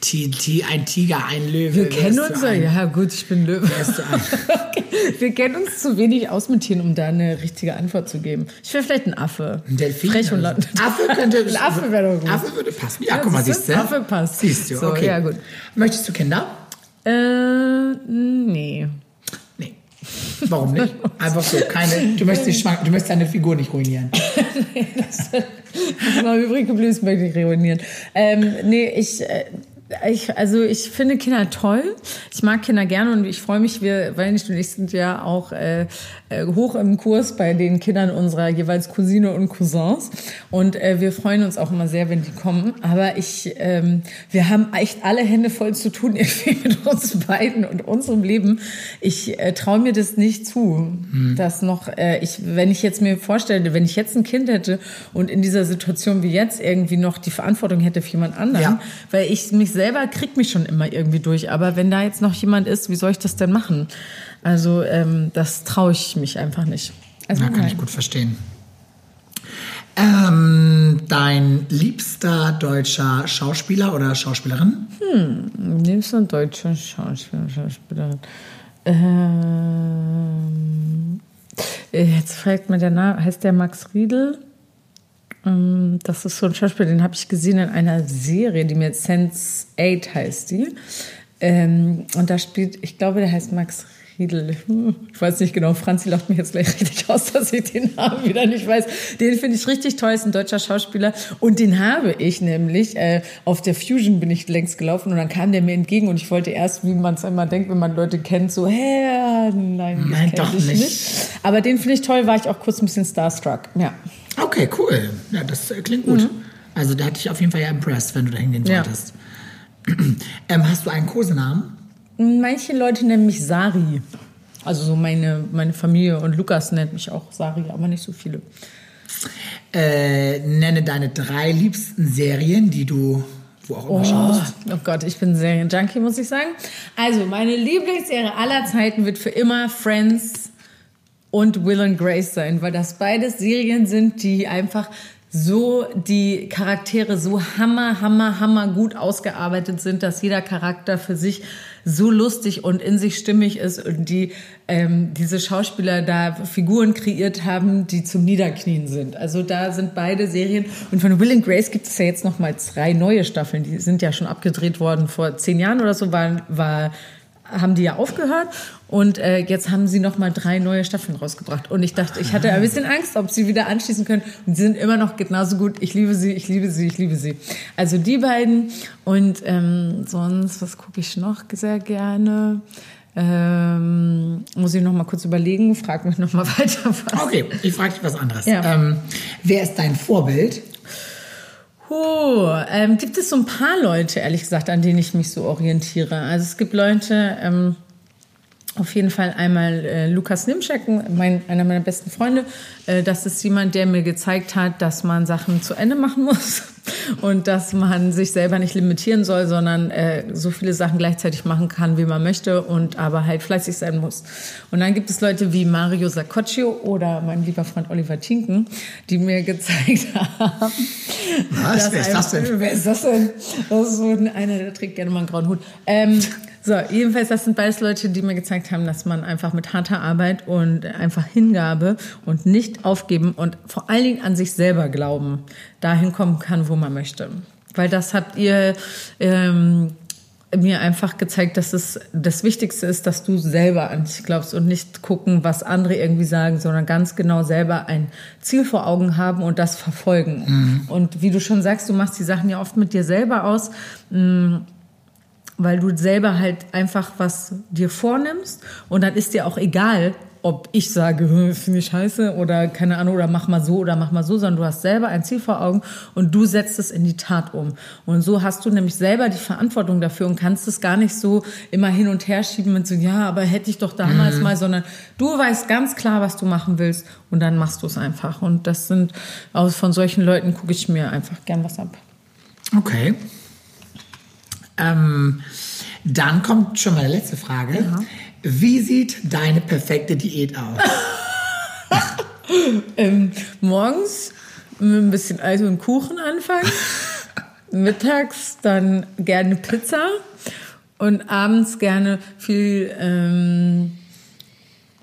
Ti- Ti- ein Tiger, ein Löwe? Wir kennen uns ja, ja gut, ich bin Löwe. Wärst du ein, [laughs] Okay. Wir kennen uns zu wenig aus mit Tieren, um da eine richtige Antwort zu geben. Ich wäre vielleicht ein Affe. ein Delfin? Frech und laut. Affe könnte. [laughs] Ein Affe wäre doch gut. Affe würde passen. Ja, Ja, guck mal, siehst du? Affe passt. Siehst du, So, okay. ja, gut. Möchtest du Kinder? Äh, nee. Warum nicht? [laughs] Einfach so, [laughs] keine, du möchtest, die du möchtest deine Figur nicht ruinieren. nee, das, [laughs] das war übrig geblieben, das möchte ich ruinieren. Ähm, nee, ich, äh, ich, also ich finde Kinder toll. Ich mag Kinder gerne und ich freue mich, wir, weil nicht, wir sind ja auch äh, hoch im Kurs bei den Kindern unserer jeweils Cousine und Cousins. Und äh, wir freuen uns auch immer sehr, wenn die kommen. Aber ich, ähm, wir haben echt alle Hände voll zu tun [laughs] irgendwie mit uns beiden und unserem Leben. Ich äh, traue mir das nicht zu, mhm. dass noch, äh, ich, wenn ich jetzt mir vorstelle, wenn ich jetzt ein Kind hätte und in dieser Situation wie jetzt irgendwie noch die Verantwortung hätte für jemand anderen, ja. weil ich mich selber krieg mich schon immer irgendwie durch. Aber wenn da jetzt noch jemand ist, wie soll ich das denn machen? Also ähm, das traue ich mich einfach nicht. Also ja, kann ich gut verstehen. Ähm, dein liebster deutscher Schauspieler oder Schauspielerin? Hm, liebster deutscher Schauspieler, Schauspielerin. Ähm, jetzt fragt mir der Name, heißt der Max Riedel? Ähm, das ist so ein Schauspieler, den habe ich gesehen in einer Serie, die mir Sense 8 heißt die. Ähm, und da spielt, ich glaube, der heißt Max Riedel. Ich weiß nicht genau, Franzi lacht mich jetzt gleich richtig aus, dass ich den Namen wieder nicht weiß. Den finde ich richtig toll, ist ein deutscher Schauspieler. Und den habe ich nämlich, äh, auf der Fusion bin ich längst gelaufen und dann kam der mir entgegen und ich wollte erst, wie man es immer denkt, wenn man Leute kennt, so, hä, nein, nein doch nicht. nicht. Aber den finde ich toll, war ich auch kurz ein bisschen starstruck, ja. Okay, cool. Ja, das äh, klingt gut. Mhm. Also da hatte ich auf jeden Fall ja impressed, wenn du da hingehen wolltest. Ja. [clears throat] ähm, hast du einen Kosenamen? Manche Leute nennen mich Sari. Also so meine, meine Familie und Lukas nennt mich auch Sari, aber nicht so viele. Äh, nenne deine drei liebsten Serien, die du wo auch immer oh, schaust. Oh Gott, ich bin Serien-Junkie, muss ich sagen. Also, meine Lieblingsserie aller Zeiten wird für immer Friends und Will and Grace sein, weil das beides Serien sind, die einfach so die Charaktere so hammer, hammer, hammer gut ausgearbeitet sind, dass jeder Charakter für sich so lustig und in sich stimmig ist und die ähm, diese Schauspieler da Figuren kreiert haben, die zum Niederknien sind. Also da sind beide Serien und von Will and Grace gibt es ja jetzt noch mal drei neue Staffeln. Die sind ja schon abgedreht worden vor zehn Jahren oder so. War, war haben die ja aufgehört und äh, jetzt haben sie noch mal drei neue Staffeln rausgebracht und ich dachte, ich hatte ein bisschen Angst, ob sie wieder anschließen können und sie sind immer noch genauso gut. Ich liebe sie, ich liebe sie, ich liebe sie. Also die beiden und ähm, sonst was gucke ich noch sehr gerne. Ähm, muss ich noch mal kurz überlegen, frag mich noch mal [laughs] weiter. Was. Okay, ich frage dich was anderes. Ja. Ähm, wer ist dein Vorbild? Oh, ähm, gibt es so ein paar Leute, ehrlich gesagt, an denen ich mich so orientiere. Also es gibt Leute, ähm, auf jeden Fall einmal äh, Lukas Nimschek, mein, einer meiner besten Freunde. Äh, das ist jemand, der mir gezeigt hat, dass man Sachen zu Ende machen [laughs] muss und dass man sich selber nicht limitieren soll, sondern äh, so viele Sachen gleichzeitig machen kann, wie man möchte und aber halt fleißig sein muss. Und dann gibt es Leute wie Mario Saccoccio oder mein lieber Freund Oliver Tinken, die mir gezeigt [laughs] haben. Was? Wer ist das denn? Wer ist das denn? Das ist so einer, der trägt gerne mal einen grauen Hut. Ähm, so, jedenfalls, das sind beides Leute, die mir gezeigt haben, dass man einfach mit harter Arbeit und einfach Hingabe und nicht aufgeben und vor allen Dingen an sich selber glauben, dahin kommen kann, wo man möchte. Weil das habt ihr ähm, mir einfach gezeigt, dass es das Wichtigste ist, dass du selber an dich glaubst und nicht gucken, was andere irgendwie sagen, sondern ganz genau selber ein Ziel vor Augen haben und das verfolgen. Mhm. Und wie du schon sagst, du machst die Sachen ja oft mit dir selber aus. Mh, mm, weil du selber halt einfach was dir vornimmst und dann ist dir auch egal, ob ich sage, finde ich scheiße oder keine Ahnung oder mach mal so oder mach mal so, sondern du hast selber ein Ziel vor Augen und du setzt es in die Tat um. Und so hast du nämlich selber die Verantwortung dafür und kannst es gar nicht so immer hin und her schieben mit so, ja, aber hätte ich doch damals mhm. mal, sondern du weißt ganz klar, was du machen willst und dann machst du es einfach. Und das sind, aus von solchen Leuten gucke ich mir einfach gern was ab. Okay. Ähm, dann kommt schon die letzte Frage. Ja. Wie sieht deine perfekte Diät aus? [laughs] [laughs] ähm, morgens mit ein bisschen Eis und Kuchen anfangen. [laughs] Mittags dann gerne Pizza und abends gerne viel ähm,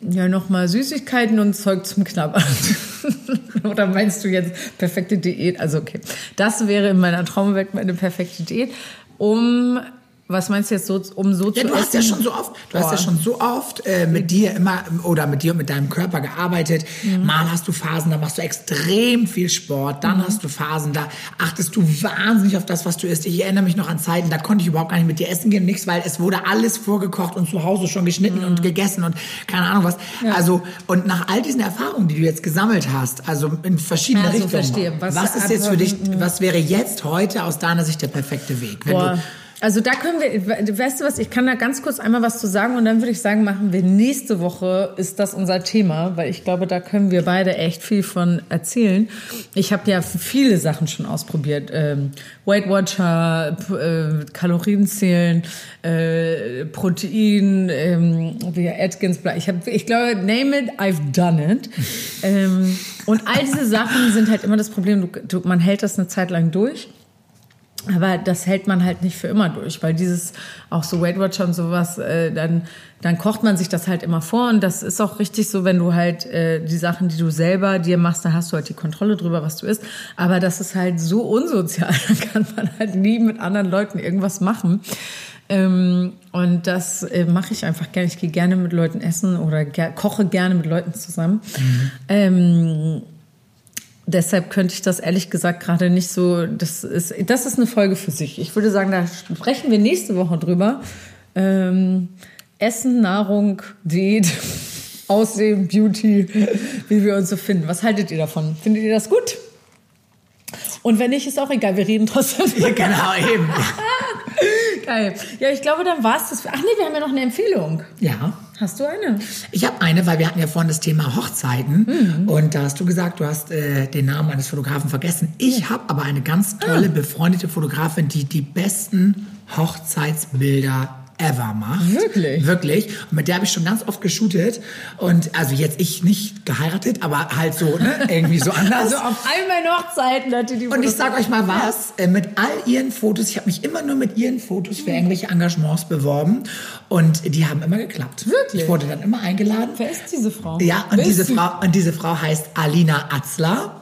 ja nochmal Süßigkeiten und Zeug zum Knabbern. Oder meinst du jetzt perfekte Diät? Also okay, das wäre in meiner Traumwelt meine perfekte Diät um Was meinst du jetzt so, um so ja, zu du hast ja schon so oft, du Boah. hast ja schon so oft äh, mit dir immer oder mit dir und mit deinem Körper gearbeitet. Mhm. Mal hast du Phasen, da machst du extrem viel Sport. Dann mhm. hast du Phasen, da achtest du wahnsinnig auf das, was du isst. Ich erinnere mich noch an Zeiten, da konnte ich überhaupt gar nicht mit dir essen gehen, nichts, weil es wurde alles vorgekocht und zu Hause schon geschnitten mhm. und gegessen und keine Ahnung was. Ja. Also und nach all diesen Erfahrungen, die du jetzt gesammelt hast, also in verschiedene also, Richtungen. Verstehe. Was, was ist jetzt für dich? Was wäre jetzt heute aus deiner Sicht der perfekte Weg? Wenn Boah. du also da können wir, weißt du was, ich kann da ganz kurz einmal was zu sagen und dann würde ich sagen, machen wir nächste Woche, ist das unser Thema, weil ich glaube, da können wir beide echt viel von erzählen. Ich habe ja viele Sachen schon ausprobiert. Ähm, Weight Watcher, äh, Kalorienzählen, äh, Protein, ähm, wie Atkins, ich, hab, ich glaube, name it, I've done it. [laughs] ähm, und all diese Sachen sind halt immer das Problem, du, du, man hält das eine Zeit lang durch. Aber das hält man halt nicht für immer durch, weil dieses auch so Weight Watcher und sowas, äh, dann dann kocht man sich das halt immer vor und das ist auch richtig so, wenn du halt äh, die Sachen, die du selber dir machst, da hast du halt die Kontrolle drüber, was du isst. Aber das ist halt so unsozial, [laughs] da kann man halt nie mit anderen Leuten irgendwas machen. Ähm, und das äh, mache ich einfach gerne. Ich gehe gerne mit Leuten essen oder ger koche gerne mit Leuten zusammen. Mhm. Ähm, deshalb könnte ich das ehrlich gesagt gerade nicht so. Das ist, das ist eine Folge für sich. Ich würde sagen, da sprechen wir nächste Woche drüber. Ähm, Essen, Nahrung, Diät, [laughs] Aussehen, Beauty, wie wir uns so finden. Was haltet ihr davon? Findet ihr das gut? Und wenn nicht, ist auch egal, wir reden trotzdem. [laughs] Ja, genau, eben. [laughs] Geil. Ja, ich glaube, dann war es das. Ach nee, wir haben ja noch eine Empfehlung. Ja. Hast du eine? Ich habe eine, weil wir hatten ja vorhin das Thema Hochzeiten mhm. und da hast du gesagt, du hast äh, den Namen eines Fotografen vergessen. Ich habe aber eine ganz tolle ah. befreundete Fotografin, die die besten Hochzeitsbilder ever macht. Wirklich? Wirklich. Und mit der habe ich schon ganz oft geshootet. Und also jetzt ich nicht geheiratet, aber halt so, ne? [laughs] Irgendwie so anders. also auf all meinen Hochzeiten hatte die. Und ich sag euch mal was, äh, mit all ihren Fotos, ich habe mich immer nur mit ihren Fotos für irgendwelche Engagements beworben. Und die haben immer geklappt. Wirklich? Ich wurde dann immer eingeladen. Wer ist diese Frau? Ja, und diese Frau, und diese Frau heißt Alina Atzler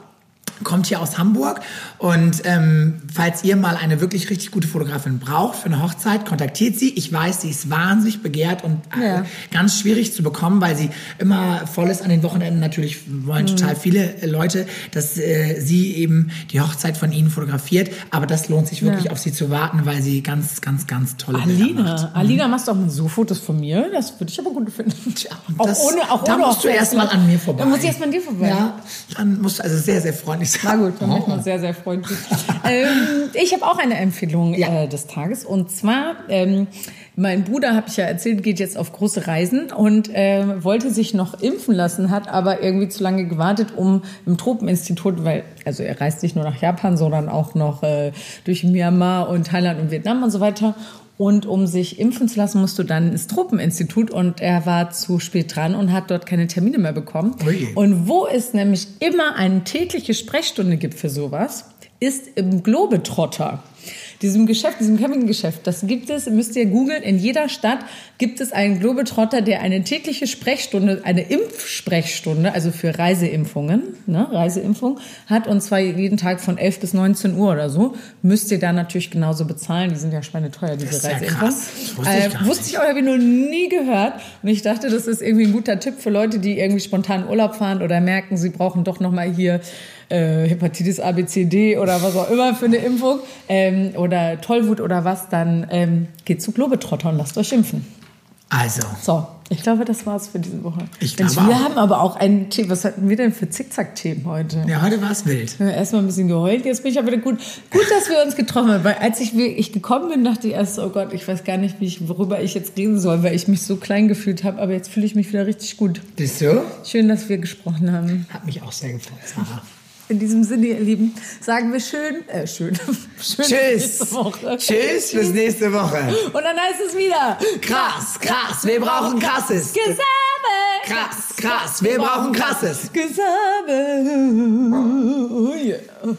kommt hier aus Hamburg und ähm, falls ihr mal eine wirklich richtig gute Fotografin braucht für eine Hochzeit, kontaktiert sie. Ich weiß, sie ist wahnsinnig begehrt und äh, ja. ganz schwierig zu bekommen, weil sie immer voll ist an den Wochenenden. Natürlich wollen mhm. total viele Leute, dass äh, sie eben die Hochzeit von ihnen fotografiert. Aber das lohnt sich wirklich ja. auf sie zu warten, weil sie ganz, ganz, ganz tolle Alina, Bilder macht. Mhm. Alina, machst du auch so Fotos von mir? Das würde ich aber gut finden. [laughs] Auch das, ohne, auch da ohne musst du erstmal an mir vorbei. Dann muss ich erstmal an dir vorbei. Ja, dann musst du also sehr, sehr freundlich ich sagen. Na gut, dann oh. bin ich mal sehr, sehr freundlich. [laughs] ähm, ich habe auch eine Empfehlung ja. äh, des Tages. Und zwar, ähm, mein Bruder, habe ich ja erzählt, geht jetzt auf große Reisen und äh, wollte sich noch impfen lassen, hat aber irgendwie zu lange gewartet, um im Tropeninstitut, weil, also er reist nicht nur nach Japan, sondern auch noch äh, durch Myanmar und Thailand und Vietnam und so weiter. Und um sich impfen zu lassen, musst du dann ins Tropeninstitut und er war zu spät dran und hat dort keine Termine mehr bekommen. Ui. Und wo es nämlich immer eine tägliche Sprechstunde gibt für sowas, ist im Globetrotter. Diesem Geschäft, diesem Campinggeschäft, das gibt es, müsst ihr googeln, in jeder Stadt gibt es einen Globetrotter, der eine tägliche Sprechstunde, eine Impfsprechstunde, also für Reiseimpfungen, ne, Reiseimpfung, hat. Und zwar jeden Tag von 11 bis 19 Uhr oder so. Müsst ihr da natürlich genauso bezahlen, die sind ja schweineteuer, diese Reiseimpfungen. Ja wusste, ich äh, wusste ich aber wie noch nie gehört. Und ich dachte, das ist irgendwie ein guter Tipp für Leute, die irgendwie spontan Urlaub fahren oder merken, sie brauchen doch nochmal hier äh, Hepatitis A, B, C, D oder was auch immer für eine Impfung ähm, oder Tollwut oder was, dann ähm, geht zu Globetrotter und lasst euch impfen. Also. So, ich glaube, das war's für diese Woche. Ich glaube wir auch. haben aber auch ein Thema. Was hatten wir denn für Zickzack-Themen heute? Ja, heute war es wild. Erstmal ein bisschen geheult, jetzt bin ich aber wieder gut. Gut, dass wir uns getroffen haben, weil als ich, ich gekommen bin, dachte ich erst, oh Gott, ich weiß gar nicht, wie ich, worüber ich jetzt reden soll, weil ich mich so klein gefühlt habe. Aber jetzt fühle ich mich wieder richtig gut. Bist du? Schön, dass wir gesprochen haben. Hat mich auch sehr gefreut, Sarah. In diesem Sinne, ihr Lieben, sagen wir schön, äh, schön, [laughs] schön Tschüss. Bis. Tschüss, bis nächste Woche. Und dann heißt es wieder, krass, krass, wir brauchen krasses. Gesabe. Krass, krass, wir brauchen krasses. Gesabe. Oh yeah.